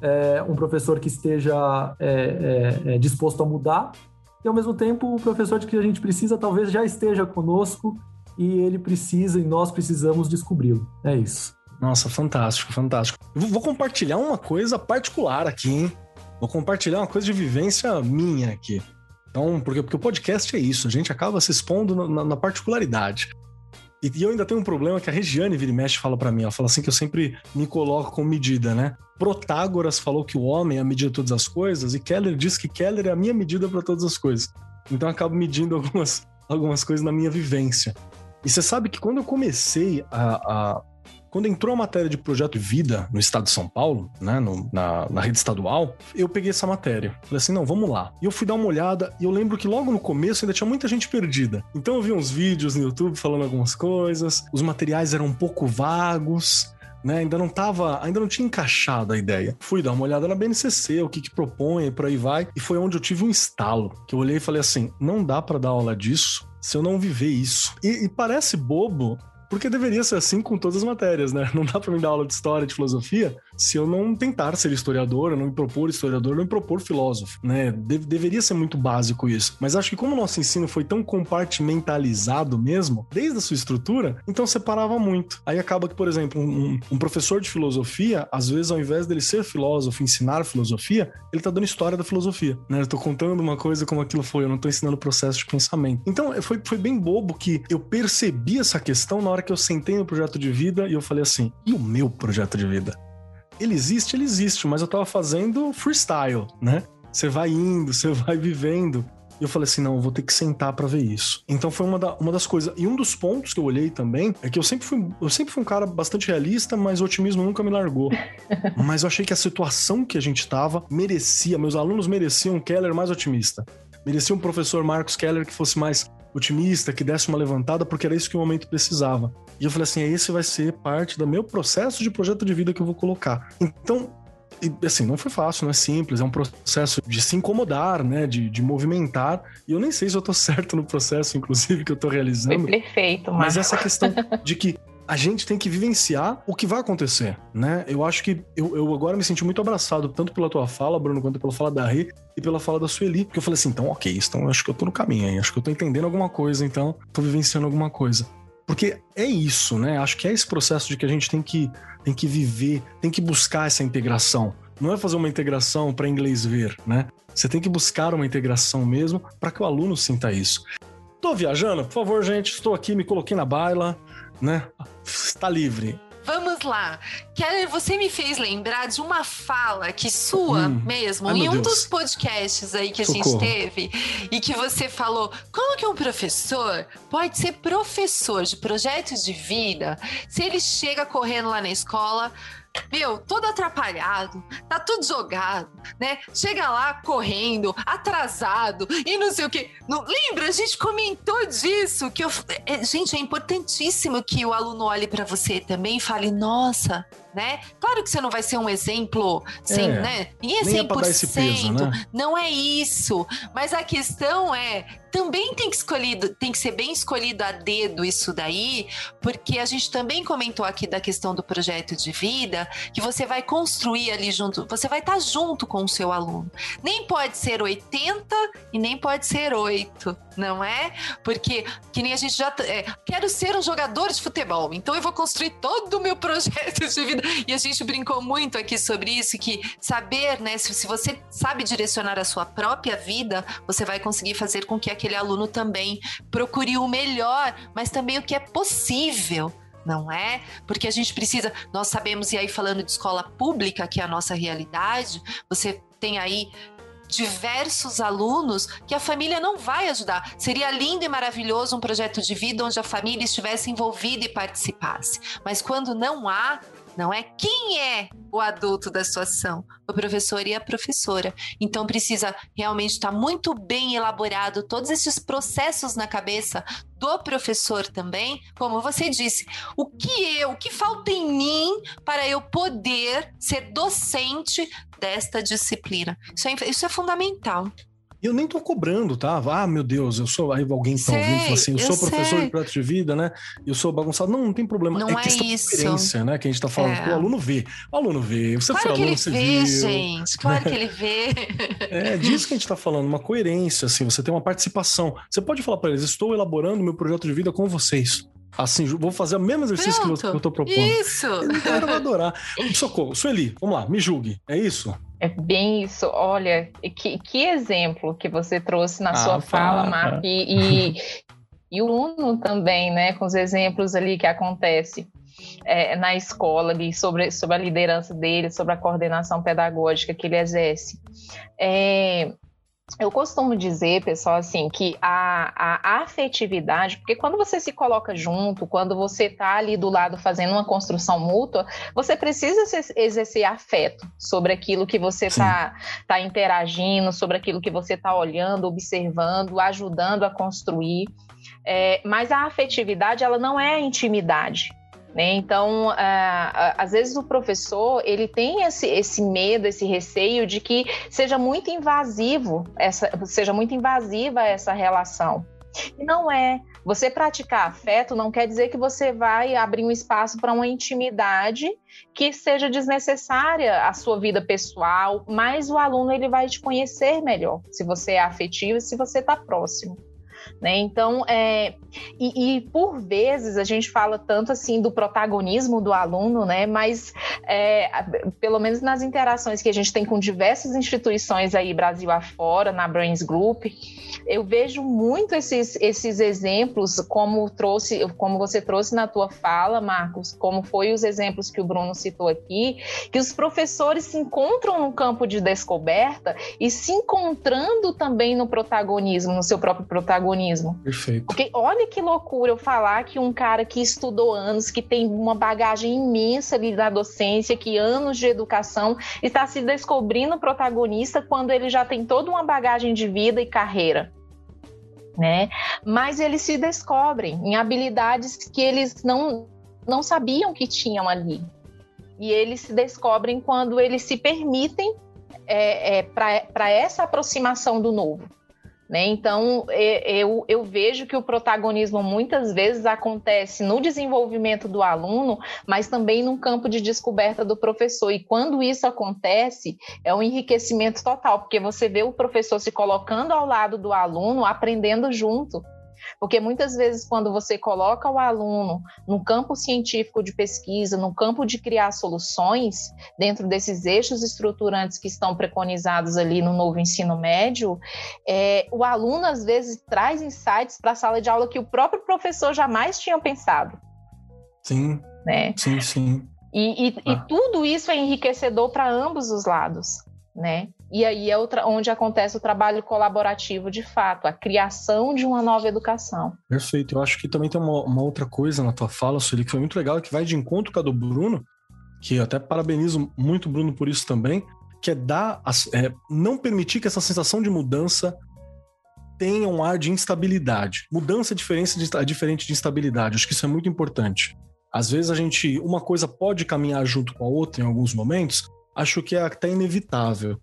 é um professor que esteja é, é, é, disposto a mudar e, ao mesmo tempo, o professor de que a gente precisa talvez já esteja conosco e ele precisa e nós precisamos descobri-lo. É isso. Nossa, fantástico, fantástico. vou compartilhar uma coisa particular aqui, hein? Vou compartilhar uma coisa de vivência minha aqui. Então, porque, porque o podcast é isso, a gente acaba se expondo na, na particularidade. E, eu ainda tenho um problema que a Regiane vira e mexe fala para mim. Ela fala assim que eu sempre me coloco com medida, né? Protágoras falou que o homem é a medida de todas as coisas, e Keller diz que Keller é a minha medida para todas as coisas. Então eu acabo medindo algumas, algumas coisas na minha vivência. E você sabe que quando eu comecei a, a quando entrou a matéria de projeto Vida no estado de São Paulo, né, no, na, na rede estadual, eu peguei essa matéria. Falei assim, não, vamos lá. E eu fui dar uma olhada e eu lembro que logo no começo ainda tinha muita gente perdida. Então eu vi uns vídeos no YouTube falando algumas coisas, os materiais eram um pouco vagos, né? Ainda não tava, ainda não tinha encaixado a ideia. Fui dar uma olhada na BNCC, o que que propõe, por aí vai, e foi onde eu tive um estalo, que eu olhei e falei assim, não dá para dar aula disso se eu não viver isso. E, e parece bobo, porque deveria ser assim com todas as matérias, né? Não dá para mim dar aula de história, de filosofia, se eu não tentar ser historiador, eu não me propor historiador, eu não me propor filósofo, né? De deveria ser muito básico isso. Mas acho que como o nosso ensino foi tão compartimentalizado mesmo, desde a sua estrutura, então separava muito. Aí acaba que, por exemplo, um, um professor de filosofia, às vezes, ao invés dele ser filósofo, ensinar filosofia, ele tá dando história da filosofia, né? Eu tô contando uma coisa como aquilo foi, eu não tô ensinando o processo de pensamento. Então, foi, foi bem bobo que eu percebi essa questão na hora que eu sentei no projeto de vida e eu falei assim: e o meu projeto de vida? Ele existe, ele existe, mas eu tava fazendo freestyle, né? Você vai indo, você vai vivendo. E eu falei assim: não, eu vou ter que sentar para ver isso. Então foi uma, da, uma das coisas. E um dos pontos que eu olhei também é que eu sempre fui, eu sempre fui um cara bastante realista, mas o otimismo nunca me largou. mas eu achei que a situação que a gente tava merecia, meus alunos mereciam um Keller mais otimista. Merecia um professor Marcos Keller que fosse mais otimista, que desse uma levantada, porque era isso que o momento precisava. E eu falei assim: esse vai ser parte do meu processo de projeto de vida que eu vou colocar. Então, e, assim, não foi fácil, não é simples, é um processo de se incomodar, né, de, de movimentar, e eu nem sei se eu tô certo no processo, inclusive, que eu tô realizando. Foi perfeito, mas... mas essa questão de que a gente tem que vivenciar o que vai acontecer, né? Eu acho que eu, eu, agora me senti muito abraçado, tanto pela tua fala, Bruno, quanto pela fala da Rê e pela fala da Sueli, porque eu falei assim, então, ok, então acho que eu tô no caminho aí, acho que eu tô entendendo alguma coisa, então, tô vivenciando alguma coisa. Porque é isso, né? Acho que é esse processo de que a gente tem que, tem que viver, tem que buscar essa integração. Não é fazer uma integração para inglês ver, né? Você tem que buscar uma integração mesmo para que o aluno sinta isso. Tô viajando? Por favor, gente, estou aqui, me coloquei na baila, né? Está livre. Vamos lá. Keller, você me fez lembrar de uma fala que sua hum. mesmo, Ai, em um Deus. dos podcasts aí que a Socorro. gente teve, e que você falou: como que um professor pode ser professor de projetos de vida se ele chega correndo lá na escola? Meu, todo atrapalhado, tá tudo jogado, né? Chega lá correndo, atrasado e não sei o que. Não, lembra? A gente comentou disso. que eu, é, Gente, é importantíssimo que o aluno olhe para você também e fale: nossa, né? Claro que você não vai ser um exemplo sem, é, né? Ninguém é 100%. É esse peso, né? Não é isso. Mas a questão é, também tem que escolhido, tem que ser bem escolhido a dedo isso daí, porque a gente também comentou aqui da questão do projeto de vida, que você vai construir ali junto, você vai estar junto com o seu aluno. Nem pode ser 80 e nem pode ser 8 não é? Porque, que nem a gente já. É, quero ser um jogador de futebol, então eu vou construir todo o meu projeto de vida. E a gente brincou muito aqui sobre isso, que saber, né? Se, se você sabe direcionar a sua própria vida, você vai conseguir fazer com que aquele aluno também procure o melhor, mas também o que é possível não é? Porque a gente precisa, nós sabemos, e aí falando de escola pública, que é a nossa realidade, você tem aí diversos alunos que a família não vai ajudar. Seria lindo e maravilhoso um projeto de vida onde a família estivesse envolvida e participasse. Mas quando não há, não é quem é o adulto da situação, o professor e a professora. Então precisa realmente estar muito bem elaborado todos esses processos na cabeça do professor também, como você disse, o que eu, o que falta em mim para eu poder ser docente desta disciplina. Isso é, isso é fundamental eu nem tô cobrando, tá? Ah, meu Deus, eu sou. Aí alguém tá ouvindo e fala assim: eu, eu sou professor sei. de projeto de vida, né? Eu sou bagunçado. Não, não tem problema. Não é, é questão isso. de experiência, né? Que a gente tá falando. É. O aluno vê. O aluno vê. Você claro foi aluno, você vê, viu. gente. Claro que ele vê. É disso que a gente tá falando, uma coerência, assim, você tem uma participação. Você pode falar para eles: estou elaborando meu projeto de vida com vocês. Assim, vou fazer o mesmo exercício Pronto. que eu tô propondo. Isso! Ele vai adorar. Socorro. Sueli, vamos lá, me julgue. É isso? É bem isso. Olha, que, que exemplo que você trouxe na ah, sua fala, Marco. E, e, e, o Uno também, né? Com os exemplos ali que acontece é, na escola ali sobre, sobre a liderança dele, sobre a coordenação pedagógica que ele exerce. É, eu costumo dizer, pessoal, assim, que a, a, afetividade, porque quando você se coloca junto, quando você está ali do lado fazendo uma construção mútua, você precisa exercer afeto sobre aquilo que você está tá interagindo, sobre aquilo que você está olhando, observando, ajudando a construir. É, mas a afetividade, ela não é a intimidade. Né? Então, uh, às vezes o professor ele tem esse, esse medo, esse receio de que seja muito invasivo, essa, seja muito invasiva essa relação. E não é. Você praticar afeto não quer dizer que você vai abrir um espaço para uma intimidade que seja desnecessária à sua vida pessoal, mas o aluno ele vai te conhecer melhor se você é afetivo e se você está próximo. Né? Então, é, e, e, por vezes a gente fala tanto assim do protagonismo do aluno, né? Mas é, pelo menos nas interações que a gente tem com diversas instituições aí Brasil afora, na Brains Group, eu vejo muito esses, esses exemplos, como trouxe, como você trouxe na tua fala, Marcos, como foi os exemplos que o Bruno citou aqui, que os professores se encontram no campo de descoberta e se encontrando também no protagonismo, no seu próprio protagonismo. Perfeito. Porque olha que loucura eu falar que um cara que estudou anos, que tem uma bagagem imensa ali da docência, que anos de educação, está se descobrindo protagonista quando ele já tem toda uma bagagem de vida e carreira. né? Mas eles se descobrem em habilidades que eles não, não sabiam que tinham ali. E eles se descobrem quando eles se permitem é, é, para essa aproximação do novo. Né? Então, eu, eu vejo que o protagonismo muitas vezes acontece no desenvolvimento do aluno, mas também no campo de descoberta do professor. E quando isso acontece, é um enriquecimento total, porque você vê o professor se colocando ao lado do aluno, aprendendo junto. Porque muitas vezes, quando você coloca o aluno no campo científico de pesquisa, no campo de criar soluções, dentro desses eixos estruturantes que estão preconizados ali no novo ensino médio, é, o aluno às vezes traz insights para a sala de aula que o próprio professor jamais tinha pensado. Sim. Né? Sim, sim. E, e, ah. e tudo isso é enriquecedor para ambos os lados, né? E aí é onde acontece o trabalho colaborativo de fato, a criação de uma nova educação. Perfeito. Eu acho que também tem uma, uma outra coisa na tua fala, Sueli, que foi muito legal, que vai de encontro com a do Bruno, que eu até parabenizo muito o Bruno por isso também, que é dar, é, não permitir que essa sensação de mudança tenha um ar de instabilidade. Mudança é de, é diferente de instabilidade. Acho que isso é muito importante. Às vezes a gente, uma coisa pode caminhar junto com a outra em alguns momentos. Acho que é até inevitável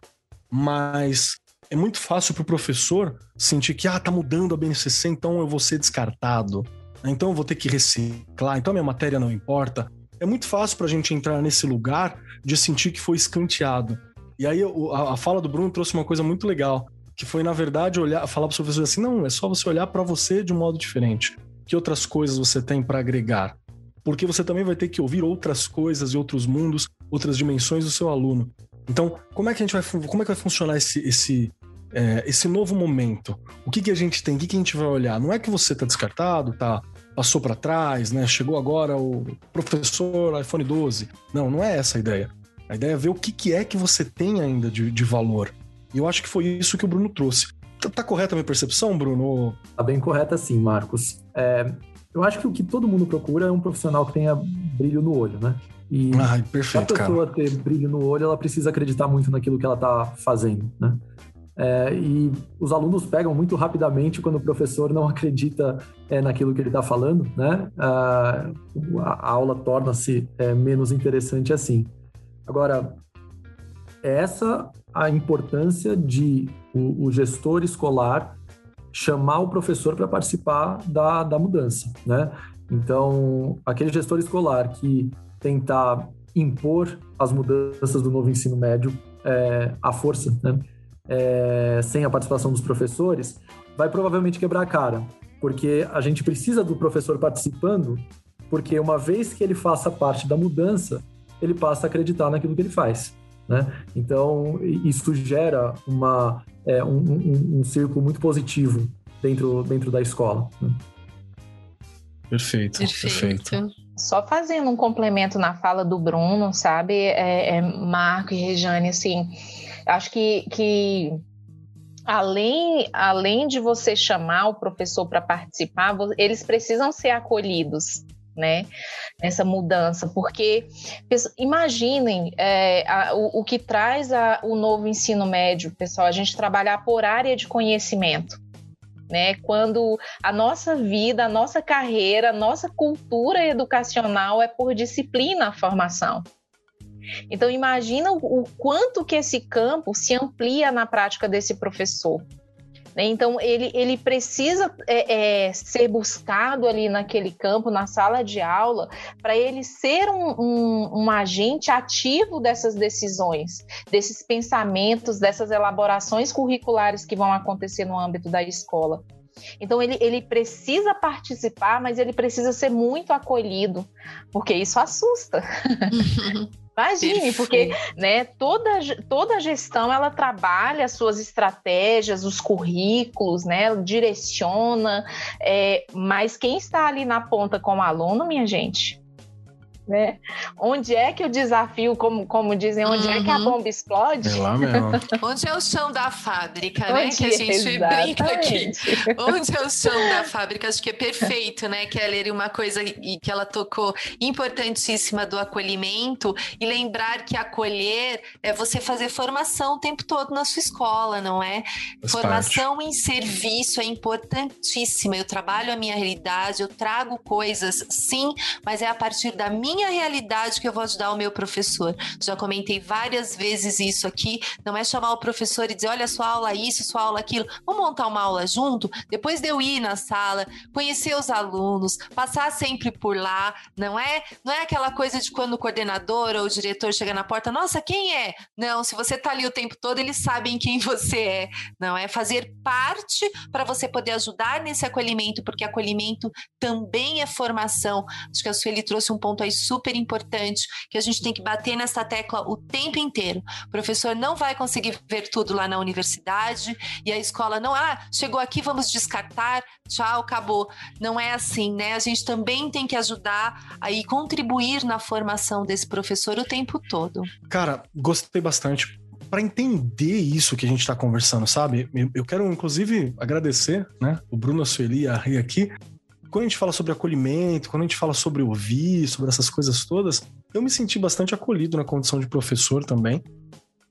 mas é muito fácil para o professor sentir que, ah, tá mudando a BNCC, então eu vou ser descartado, então eu vou ter que reciclar, então minha matéria não importa. É muito fácil para a gente entrar nesse lugar de sentir que foi escanteado. E aí a, a fala do Bruno trouxe uma coisa muito legal, que foi, na verdade, olhar, falar para o professor assim: não, é só você olhar para você de um modo diferente. Que outras coisas você tem para agregar? Porque você também vai ter que ouvir outras coisas e outros mundos, outras dimensões do seu aluno. Então, como é que a gente vai, como é que vai funcionar esse, esse, é, esse novo momento? O que, que a gente tem? O que, que a gente vai olhar? Não é que você está descartado, tá? Passou para trás, né? Chegou agora o professor iPhone 12. Não, não é essa a ideia. A ideia é ver o que, que é que você tem ainda de, de valor. E eu acho que foi isso que o Bruno trouxe. Tá, tá correta a minha percepção, Bruno? Tá bem correta sim, Marcos. É, eu acho que o que todo mundo procura é um profissional que tenha brilho no olho, né? E Ai, perfeito, a pessoa cara. ter brilho no olho, ela precisa acreditar muito naquilo que ela está fazendo, né? É, e os alunos pegam muito rapidamente quando o professor não acredita é, naquilo que ele está falando, né? A, a aula torna-se é, menos interessante assim. Agora, é essa a importância de o, o gestor escolar chamar o professor para participar da, da mudança, né? Então, aquele gestor escolar que tentar impor as mudanças do novo ensino médio é, à força, né? É, sem a participação dos professores, vai provavelmente quebrar a cara, porque a gente precisa do professor participando, porque uma vez que ele faça parte da mudança, ele passa a acreditar naquilo que ele faz. Né? Então, isso gera uma, é, um, um, um círculo muito positivo dentro, dentro da escola. Né? Perfeito, perfeito, perfeito. Só fazendo um complemento na fala do Bruno, sabe, é, é, Marco e Rejane, assim, acho que, que além, além de você chamar o professor para participar, eles precisam ser acolhidos, né, nessa mudança, porque imaginem é, a, o, o, que traz a, o novo ensino médio, pessoal, a gente trabalhar por área de conhecimento né? Quando a nossa vida, a nossa carreira, a nossa cultura educacional é por disciplina a formação. Então imagina o, o quanto que esse campo se amplia na prática desse professor. Né? Então, ele, ele precisa é, é, ser buscado ali naquele campo, na sala de aula, para ele ser um, um, um, agente ativo dessas decisões, desses pensamentos, dessas elaborações curriculares que vão acontecer no âmbito da escola. Então, ele, ele precisa participar, mas ele precisa ser muito acolhido, porque isso assusta. Imagine, porque né, toda, toda gestão ela trabalha as suas estratégias, os currículos, né, direciona, é, mas quem está ali na ponta com o aluno, minha gente, né? Onde é que o desafio, como, como dizem, onde uhum. é que a uhum. bomba explode? É lá mesmo. onde é o chão da fábrica, né? Que a gente exatamente. brinca aqui. Onde é o chão da fábrica? Acho que é perfeito, né, Keller? Uma coisa que ela tocou importantíssima do acolhimento e lembrar que acolher é você fazer formação o tempo todo na sua escola, não é? Faz formação parte. em serviço é importantíssima. Eu trabalho a minha realidade, eu trago coisas, sim, mas é a partir da minha minha realidade que eu vou ajudar o meu professor. Já comentei várias vezes isso aqui. Não é chamar o professor e dizer, olha, sua aula isso, sua aula aquilo. Vamos montar uma aula junto? Depois de eu ir na sala, conhecer os alunos, passar sempre por lá, não é? Não é aquela coisa de quando o coordenador ou o diretor chega na porta, nossa, quem é? Não, se você tá ali o tempo todo, eles sabem quem você é. Não é fazer parte para você poder ajudar nesse acolhimento, porque acolhimento também é formação. Acho que a Sueli trouxe um ponto aí super importante que a gente tem que bater nessa tecla o tempo inteiro. O professor não vai conseguir ver tudo lá na universidade e a escola não, ah, chegou aqui, vamos descartar, tchau, acabou. Não é assim, né? A gente também tem que ajudar aí contribuir na formação desse professor o tempo todo. Cara, gostei bastante para entender isso que a gente está conversando, sabe? Eu quero, inclusive, agradecer, né? O Bruno, Sueli a Ri aqui, quando a gente fala sobre acolhimento, quando a gente fala sobre ouvir, sobre essas coisas todas, eu me senti bastante acolhido na condição de professor também.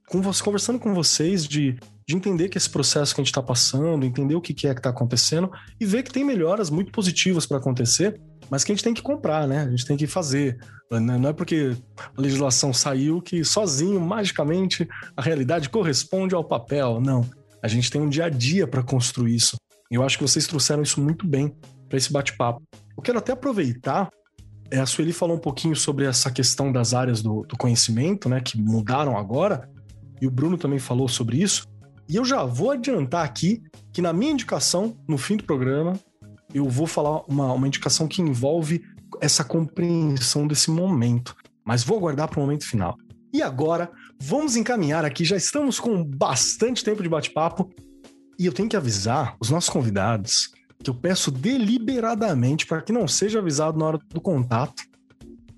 Com você, conversando com vocês de, de entender que esse processo que a gente está passando, entender o que, que é que está acontecendo e ver que tem melhoras muito positivas para acontecer, mas que a gente tem que comprar, né? A gente tem que fazer. Não é porque a legislação saiu que sozinho, magicamente, a realidade corresponde ao papel. Não. A gente tem um dia a dia para construir isso. Eu acho que vocês trouxeram isso muito bem para esse bate-papo. Eu quero até aproveitar. É, a Sueli falou um pouquinho sobre essa questão das áreas do, do conhecimento, né, que mudaram agora, e o Bruno também falou sobre isso. E eu já vou adiantar aqui que na minha indicação, no fim do programa, eu vou falar uma, uma indicação que envolve essa compreensão desse momento. Mas vou aguardar para o momento final. E agora, vamos encaminhar aqui, já estamos com bastante tempo de bate-papo. E eu tenho que avisar os nossos convidados que eu peço deliberadamente para que não seja avisado na hora do contato,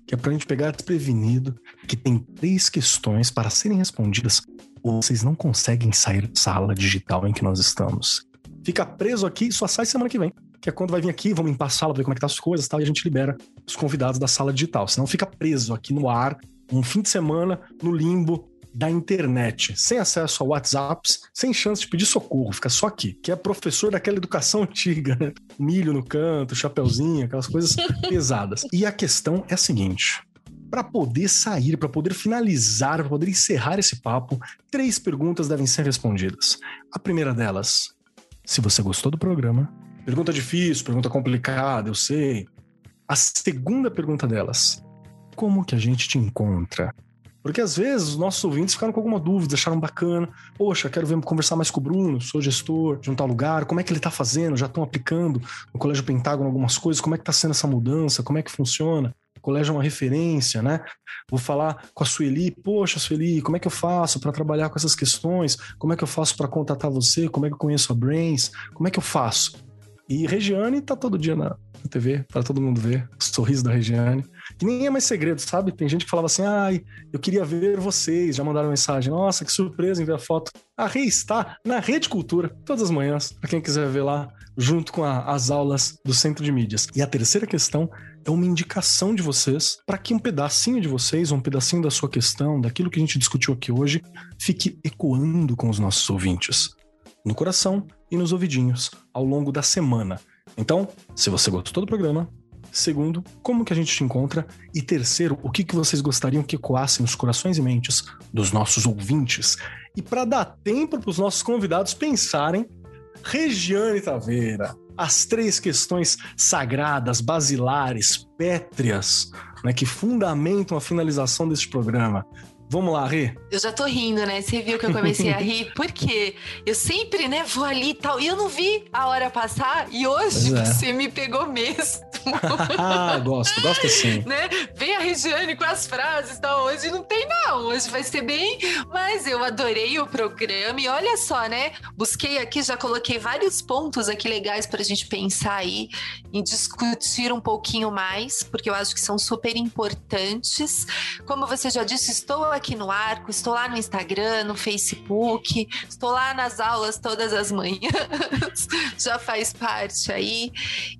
que é para a gente pegar desprevenido, que tem três questões para serem respondidas ou vocês não conseguem sair da sala digital em que nós estamos. Fica preso aqui só sai semana que vem. Que é quando vai vir aqui, vamos limpar a sala, ver como é que tá as coisas tal, e a gente libera os convidados da sala digital. Senão fica preso aqui no ar, um fim de semana, no limbo, da internet, sem acesso a WhatsApps, sem chance de pedir socorro, fica só aqui, que é professor daquela educação antiga, né? Milho no canto, chapeuzinho, aquelas coisas pesadas. E a questão é a seguinte: para poder sair, para poder finalizar, para poder encerrar esse papo, três perguntas devem ser respondidas. A primeira delas, se você gostou do programa, pergunta difícil, pergunta complicada, eu sei. A segunda pergunta delas, como que a gente te encontra? Porque às vezes os nossos ouvintes ficaram com alguma dúvida, acharam bacana. Poxa, quero ver conversar mais com o Bruno, sou gestor de um tal lugar, como é que ele está fazendo? Já estão aplicando no Colégio Pentágono algumas coisas, como é que está sendo essa mudança, como é que funciona? O colégio é uma referência, né? Vou falar com a Sueli, poxa, Sueli, como é que eu faço para trabalhar com essas questões? Como é que eu faço para contatar você? Como é que eu conheço a Brains? Como é que eu faço? E Regiane tá todo dia na TV, para todo mundo ver, o sorriso da Regiane. Que nem é mais segredo, sabe? Tem gente que falava assim: ai, eu queria ver vocês. Já mandaram mensagem: nossa, que surpresa em ver a foto. A Rei está na Rede Cultura, todas as manhãs, para quem quiser ver lá, junto com a, as aulas do Centro de Mídias. E a terceira questão é uma indicação de vocês para que um pedacinho de vocês, um pedacinho da sua questão, daquilo que a gente discutiu aqui hoje, fique ecoando com os nossos ouvintes. No coração e nos ouvidinhos, ao longo da semana. Então, se você gostou do programa, Segundo, como que a gente te encontra? E terceiro, o que, que vocês gostariam que ecoasse nos corações e mentes dos nossos ouvintes? E para dar tempo para os nossos convidados pensarem, Regiane Taveira, as três questões sagradas, basilares, pétreas, né, que fundamentam a finalização deste programa. Vamos lá, Rê. Eu já tô rindo, né? Você viu que eu comecei a rir, porque eu sempre, né, vou ali e tal. E eu não vi a hora passar, e hoje é. você me pegou mesmo. ah, gosto, gosto sim. Né? Vem a Regiane com as frases, tá? Hoje não tem, não. Hoje vai ser bem. Mas eu adorei o programa e olha só, né? Busquei aqui, já coloquei vários pontos aqui legais para a gente pensar aí e discutir um pouquinho mais, porque eu acho que são super importantes. Como você já disse, estou aqui no Arco, estou lá no Instagram, no Facebook, estou lá nas aulas todas as manhãs, já faz parte aí.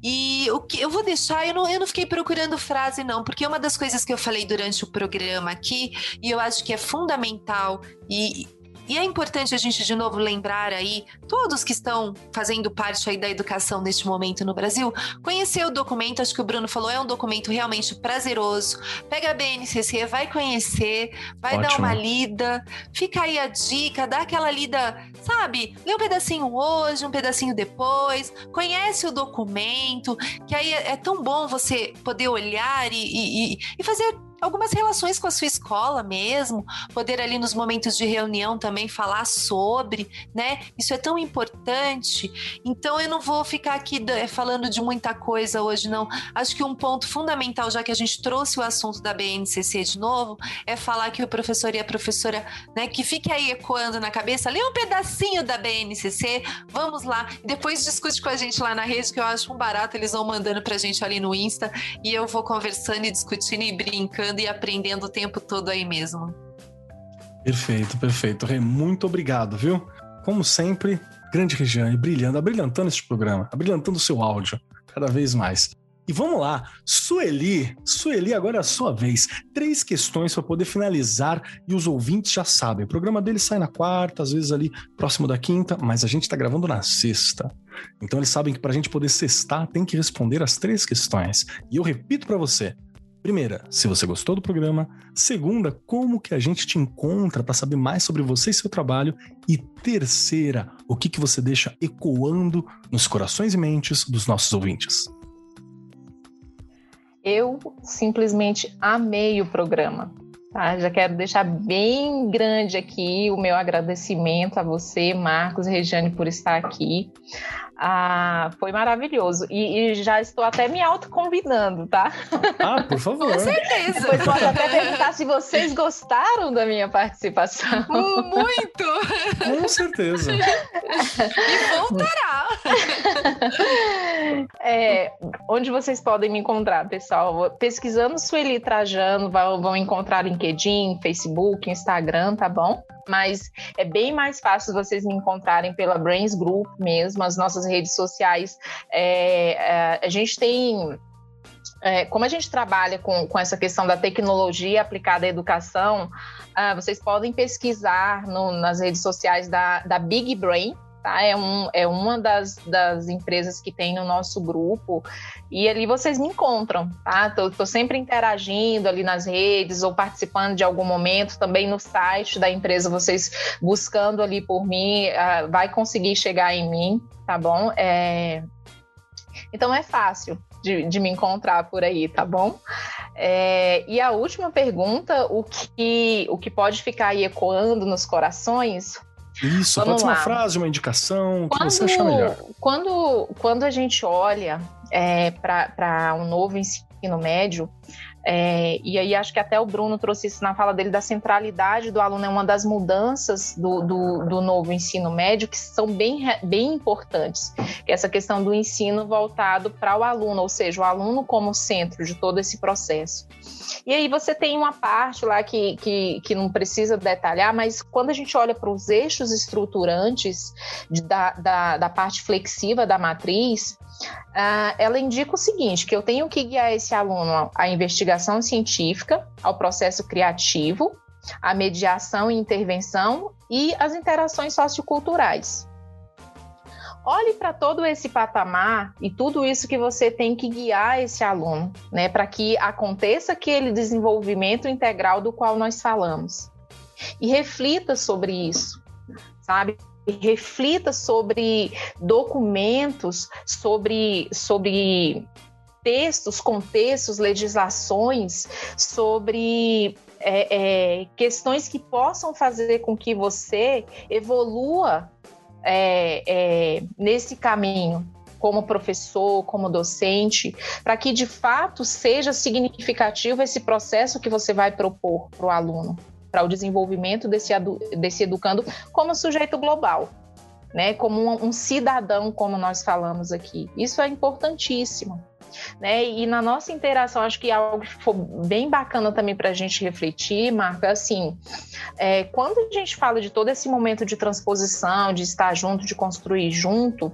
E o que eu vou deixar, eu não, eu não fiquei procurando frase, não, porque uma das coisas que eu falei durante o programa aqui, e eu acho que é fundamental, e e é importante a gente de novo lembrar aí, todos que estão fazendo parte aí da educação neste momento no Brasil, conhecer o documento, acho que o Bruno falou, é um documento realmente prazeroso. Pega a BNCC, vai conhecer, vai Ótimo. dar uma lida, fica aí a dica, dá aquela lida, sabe? Lê um pedacinho hoje, um pedacinho depois, conhece o documento, que aí é, é tão bom você poder olhar e, e, e fazer algumas relações com a sua escola mesmo, poder ali nos momentos de reunião também falar sobre, né? Isso é tão importante. Então eu não vou ficar aqui eh, falando de muita coisa hoje, não. Acho que um ponto fundamental, já que a gente trouxe o assunto da BNCC de novo, é falar que o professor e a professora, né, que fique aí ecoando na cabeça, lê um pedacinho da BNCC, vamos lá, depois discute com a gente lá na rede, que eu acho um barato, eles vão mandando pra gente ali no Insta, e eu vou conversando e discutindo e brincando e aprendendo o tempo todo aí mesmo. Perfeito, perfeito. Rê, muito obrigado, viu? Como sempre, grande Regiane, brilhando, abrilhantando este programa, abrilhantando o seu áudio cada vez mais. E vamos lá, Sueli, Sueli, agora é a sua vez. Três questões para poder finalizar e os ouvintes já sabem. O programa dele sai na quarta, às vezes ali próximo da quinta, mas a gente está gravando na sexta. Então eles sabem que para a gente poder sextar tem que responder as três questões. E eu repito para você: Primeira, se você gostou do programa. Segunda, como que a gente te encontra para saber mais sobre você e seu trabalho. E terceira, o que, que você deixa ecoando nos corações e mentes dos nossos ouvintes. Eu simplesmente amei o programa. Tá? Já quero deixar bem grande aqui o meu agradecimento a você, Marcos e Regiane, por estar aqui. Ah, foi maravilhoso. E, e, já estou até me autoconvidando, tá? Ah, por favor. Com certeza. Depois pode até perguntar se vocês gostaram da minha participação. Uh, muito! Com certeza. e voltará. É, onde vocês podem me encontrar, pessoal? Pesquisando Sueli Trajano, vão encontrar LinkedIn, Facebook, Instagram, tá bom? mas é bem mais fácil vocês me encontrarem pela Brains Group mesmo, as nossas redes sociais. É, é, a gente tem é, como a gente trabalha com, com essa questão da tecnologia aplicada à educação, uh, vocês podem pesquisar no, nas redes sociais da, da Big Brain, tá? É, um, é uma das, das empresas que tem no nosso grupo e ali vocês me encontram, tá? Tô, tô, sempre interagindo ali nas redes ou participando de algum momento, também no site da empresa, vocês buscando ali por mim, uh, vai conseguir chegar em mim, tá bom? É... Então é fácil de, de, me encontrar por aí, tá bom? É, e a última pergunta, o que, o que pode ficar aí ecoando nos corações isso, Vamos pode ser uma frase, uma indicação, o que você acha melhor. Quando, quando a gente olha é, para um novo ensino médio, é, e aí acho que até o Bruno trouxe isso na fala dele da centralidade do aluno, é uma das mudanças do, do, do, novo ensino médio que são bem, bem importantes, que é essa questão do ensino voltado para o aluno, ou seja, o aluno como centro de todo esse processo. E aí você tem uma parte lá que, que, que não precisa detalhar, mas quando a gente olha para os eixos estruturantes de, da, da, da parte flexiva da matriz, Uh, ela indica o seguinte: que eu tenho que guiar esse aluno à investigação científica, ao processo criativo, à mediação e intervenção e às interações socioculturais. Olhe para todo esse patamar e tudo isso que você tem que guiar esse aluno, né, para que aconteça aquele desenvolvimento integral do qual nós falamos. E reflita sobre isso, sabe? Reflita sobre documentos, sobre, sobre textos, contextos, legislações, sobre é, é, questões que possam fazer com que você evolua é, é, nesse caminho, como professor, como docente, para que de fato seja significativo esse processo que você vai propor para o aluno, para o desenvolvimento desse, desse educando como sujeito global. Né, como um, um cidadão, como nós falamos aqui. Isso é importantíssimo. Né? E na nossa interação, acho que algo que bem bacana também para a gente refletir, Marco, é assim: é, quando a gente fala de todo esse momento de transposição, de estar junto, de construir junto,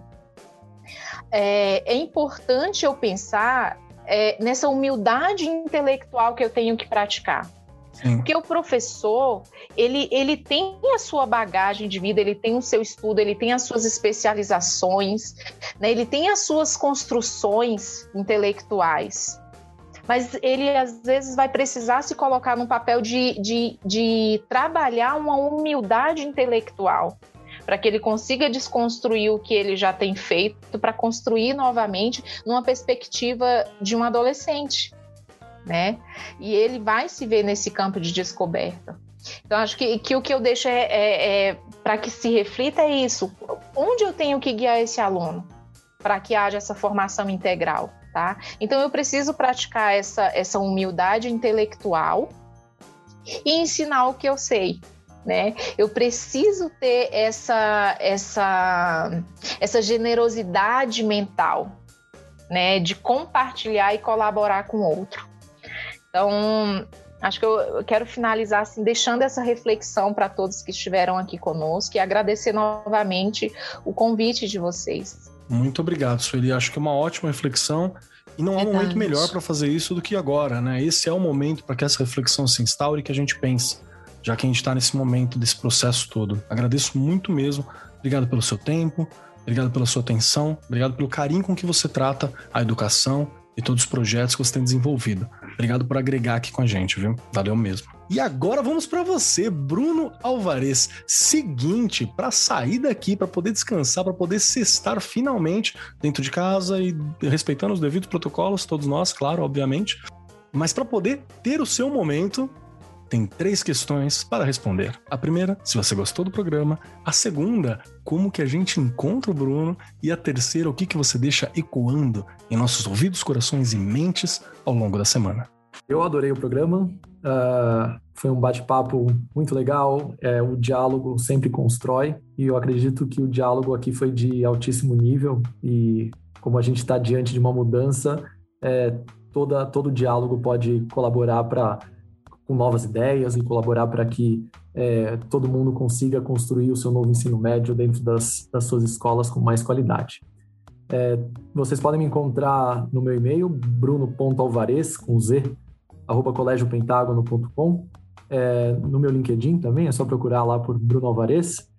é, é importante eu pensar é, nessa humildade intelectual que eu tenho que praticar. Porque o professor, ele, ele tem a sua bagagem de vida, ele tem o seu estudo, ele tem as suas especializações, né? ele tem as suas construções intelectuais. Mas ele, às vezes, vai precisar se colocar num papel de, de, de trabalhar uma humildade intelectual para que ele consiga desconstruir o que ele já tem feito, para construir novamente numa perspectiva de um adolescente né? E ele vai se ver nesse campo de descoberta. Então, acho que, que o que eu deixo é, é, é para que se reflita é isso. Onde eu tenho que guiar esse aluno para que haja essa formação integral, tá? Então, eu preciso praticar essa, essa humildade intelectual e ensinar o que eu sei, né? Eu preciso ter essa, essa, essa generosidade mental, né? De compartilhar e colaborar com o outro. Então, acho que eu quero finalizar assim, deixando essa reflexão para todos que estiveram aqui conosco e agradecer novamente o convite de vocês. Muito obrigado, Sueli. Acho que é uma ótima reflexão. E não há um momento melhor para fazer isso do que agora, né? Esse é o momento para que essa reflexão se instaure e que a gente pense, já que a gente está nesse momento desse processo todo. Agradeço muito mesmo. Obrigado pelo seu tempo, obrigado pela sua atenção, obrigado pelo carinho com que você trata a educação e todos os projetos que você tem desenvolvido. Obrigado por agregar aqui com a gente, viu? Valeu mesmo. E agora vamos para você, Bruno Alvarez. Seguinte, para sair daqui, para poder descansar, para poder cestar finalmente dentro de casa e respeitando os devidos protocolos, todos nós, claro, obviamente. Mas para poder ter o seu momento, tem três questões para responder. A primeira, se você gostou do programa. A segunda, como que a gente encontra o Bruno. E a terceira, o que, que você deixa ecoando em nossos ouvidos, corações e mentes ao longo da semana. Eu adorei o programa. Uh, foi um bate-papo muito legal. É, o diálogo sempre constrói. E eu acredito que o diálogo aqui foi de altíssimo nível. E como a gente está diante de uma mudança, é, toda, todo diálogo pode colaborar para com novas ideias e colaborar para que é, todo mundo consiga construir o seu novo ensino médio dentro das, das suas escolas com mais qualidade. É, vocês podem me encontrar no meu e-mail, bruno.alvarez, com z, arroba colégiopentagono.com, é, no meu LinkedIn também, é só procurar lá por Bruno Alvarez.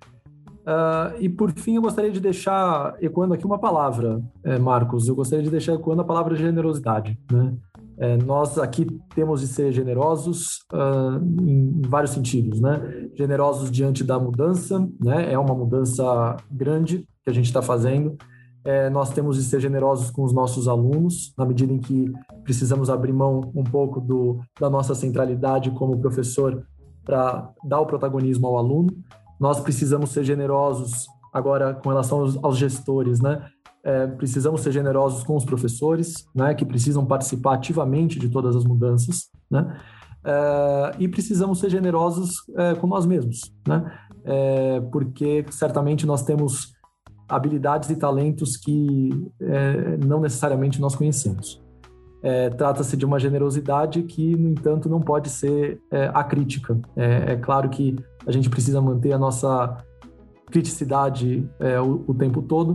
Uh, e por fim, eu gostaria de deixar ecoando aqui uma palavra, é, Marcos. Eu gostaria de deixar ecoando a palavra generosidade. Né? É, nós aqui temos de ser generosos uh, em, vários sentidos, né? Generosos diante da mudança, né? É uma mudança grande que a gente está fazendo. É, nós temos de ser generosos com os nossos alunos, na medida em que precisamos abrir mão um pouco do, da nossa centralidade como professor para dar o protagonismo ao aluno. Nós precisamos ser generosos agora com relação aos, aos gestores, né? É, precisamos ser generosos com os professores, né, que precisam participar ativamente de todas as mudanças, né, é, e precisamos ser generosos é, com nós mesmos, né, é, porque certamente nós temos habilidades e talentos que é, não necessariamente nós conhecemos. É, trata-se de uma generosidade que, no entanto, não pode ser acrítica. É, claro que a gente precisa manter a nossa criticidade o, o tempo todo,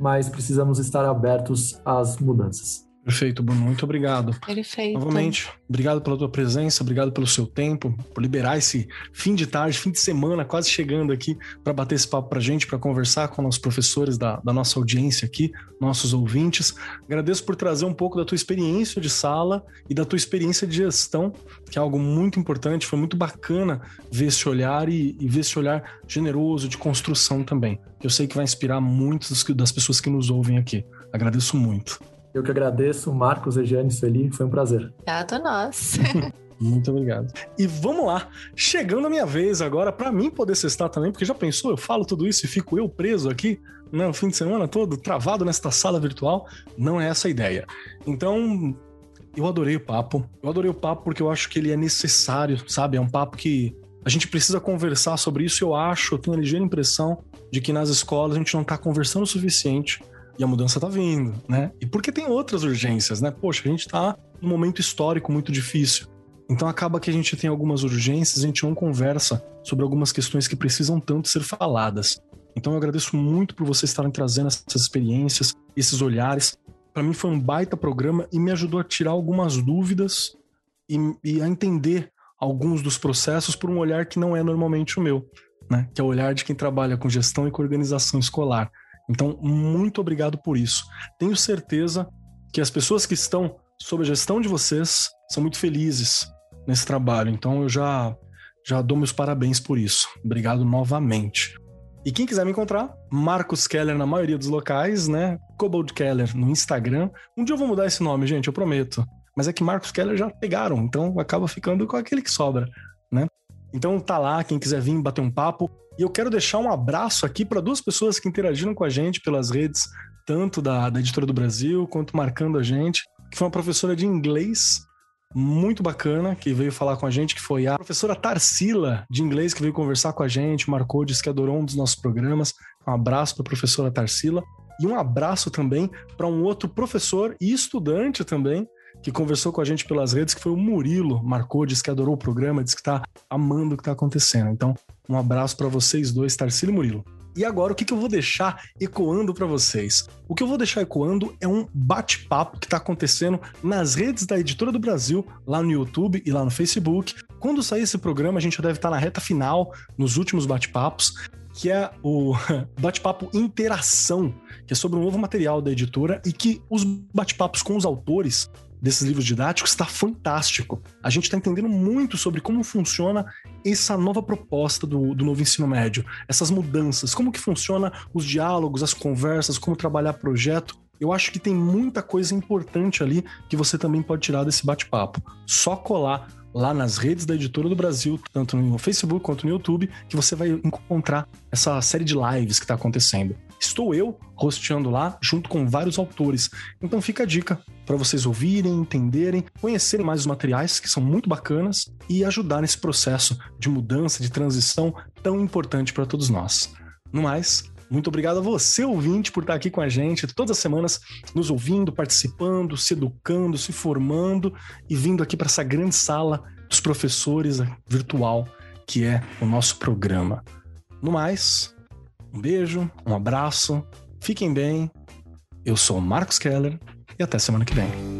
mas precisamos estar abertos às mudanças. Perfeito, Bruno. Muito obrigado. Perfeito. Novamente, obrigado pela tua presença, obrigado pelo seu tempo, por liberar esse fim de tarde, fim de semana, quase chegando aqui para bater esse papo para gente, para conversar com os professores da, da, nossa audiência aqui, nossos ouvintes. Agradeço por trazer um pouco da tua experiência de sala e da tua experiência de gestão, que é algo muito importante. Foi muito bacana ver esse olhar e, e ver esse olhar generoso de construção também. Eu sei que vai inspirar muitas das pessoas que nos ouvem aqui. Agradeço muito. Eu que agradeço, Marcos, Egiane, Sueli, foi um prazer. Obrigado a nós. Muito obrigado. E vamos lá, chegando a minha vez agora, para mim poder cestar também, porque já pensou, eu falo tudo isso e fico eu preso aqui né, o fim de semana todo travado nesta sala virtual. Não é essa a ideia. Então, eu adorei o papo. Eu adorei o papo porque eu acho que ele é necessário, sabe? É um papo que a gente precisa conversar sobre isso. Eu acho, eu tenho a ligeira impressão de que nas escolas a gente não está conversando o suficiente e a mudança está vindo, né? E porque tem outras urgências, né? Poxa, a gente está num momento histórico muito difícil. Então acaba que a gente tem algumas urgências, a gente não conversa sobre algumas questões que precisam tanto ser faladas. Então eu agradeço muito por vocês estarem trazendo essas experiências, esses olhares. Para mim foi um baita programa e me ajudou a tirar algumas dúvidas e, e, a entender alguns dos processos por um olhar que não é normalmente o meu, né? Que é o olhar de quem trabalha com gestão e com organização escolar. Então, muito obrigado por isso. Tenho certeza que as pessoas que estão sob a gestão de vocês são muito felizes nesse trabalho. Então eu já já dou meus parabéns por isso. Obrigado novamente. E quem quiser me encontrar, Marcos Keller na maioria dos locais, né? Cobold Keller no Instagram. Um dia eu vou mudar esse nome, gente, eu prometo. Mas é que Marcos Keller já pegaram, então acaba ficando com aquele que sobra, né? Então tá lá, quem quiser vir bater um papo. E eu quero deixar um abraço aqui para duas pessoas que interagiram com a gente pelas redes, tanto da, da Editora do Brasil quanto marcando a gente, que foi uma professora de inglês muito bacana que veio falar com a gente, que foi a professora Tarsila, de inglês, que veio conversar com a gente, marcou, disse que adorou um dos nossos programas. Um abraço para a professora Tarsila. E um abraço também para um outro professor e estudante também, que conversou com a gente pelas redes, que foi o Murilo. Marcou, disse que adorou o programa, disse que está amando o que está acontecendo. Então, um abraço para vocês dois, Tarsila e Murilo. E agora, o que, que eu vou deixar ecoando para vocês? O que eu vou deixar ecoando é um bate-papo que está acontecendo nas redes da Editora do Brasil, lá no YouTube e lá no Facebook. Quando sair esse programa, a gente já deve estar tá na reta final, nos últimos bate-papos, que é o bate-papo Interação, que é sobre um novo material da editora e que os bate-papos com os autores desses livros didáticos está fantástico. A gente está entendendo muito sobre como funciona essa nova proposta do, do novo ensino médio, essas mudanças, como que funciona os diálogos, as conversas, como trabalhar projeto. Eu acho que tem muita coisa importante ali que você também pode tirar desse bate-papo. Só colar lá nas redes da Editora do Brasil, tanto no Facebook quanto no YouTube, que você vai encontrar essa série de lives que está acontecendo. Estou eu rosteando lá junto com vários autores. Então fica a dica para vocês ouvirem, entenderem, conhecerem mais os materiais que são muito bacanas e ajudar nesse processo de mudança, de transição tão importante para todos nós. No mais, muito obrigado a você, ouvinte, por estar aqui com a gente todas as semanas, nos ouvindo, participando, se educando, se formando e vindo aqui para essa grande sala dos professores virtual que é o nosso programa. No mais, um beijo, um abraço, fiquem bem. Eu sou Marcos Keller e até semana que vem.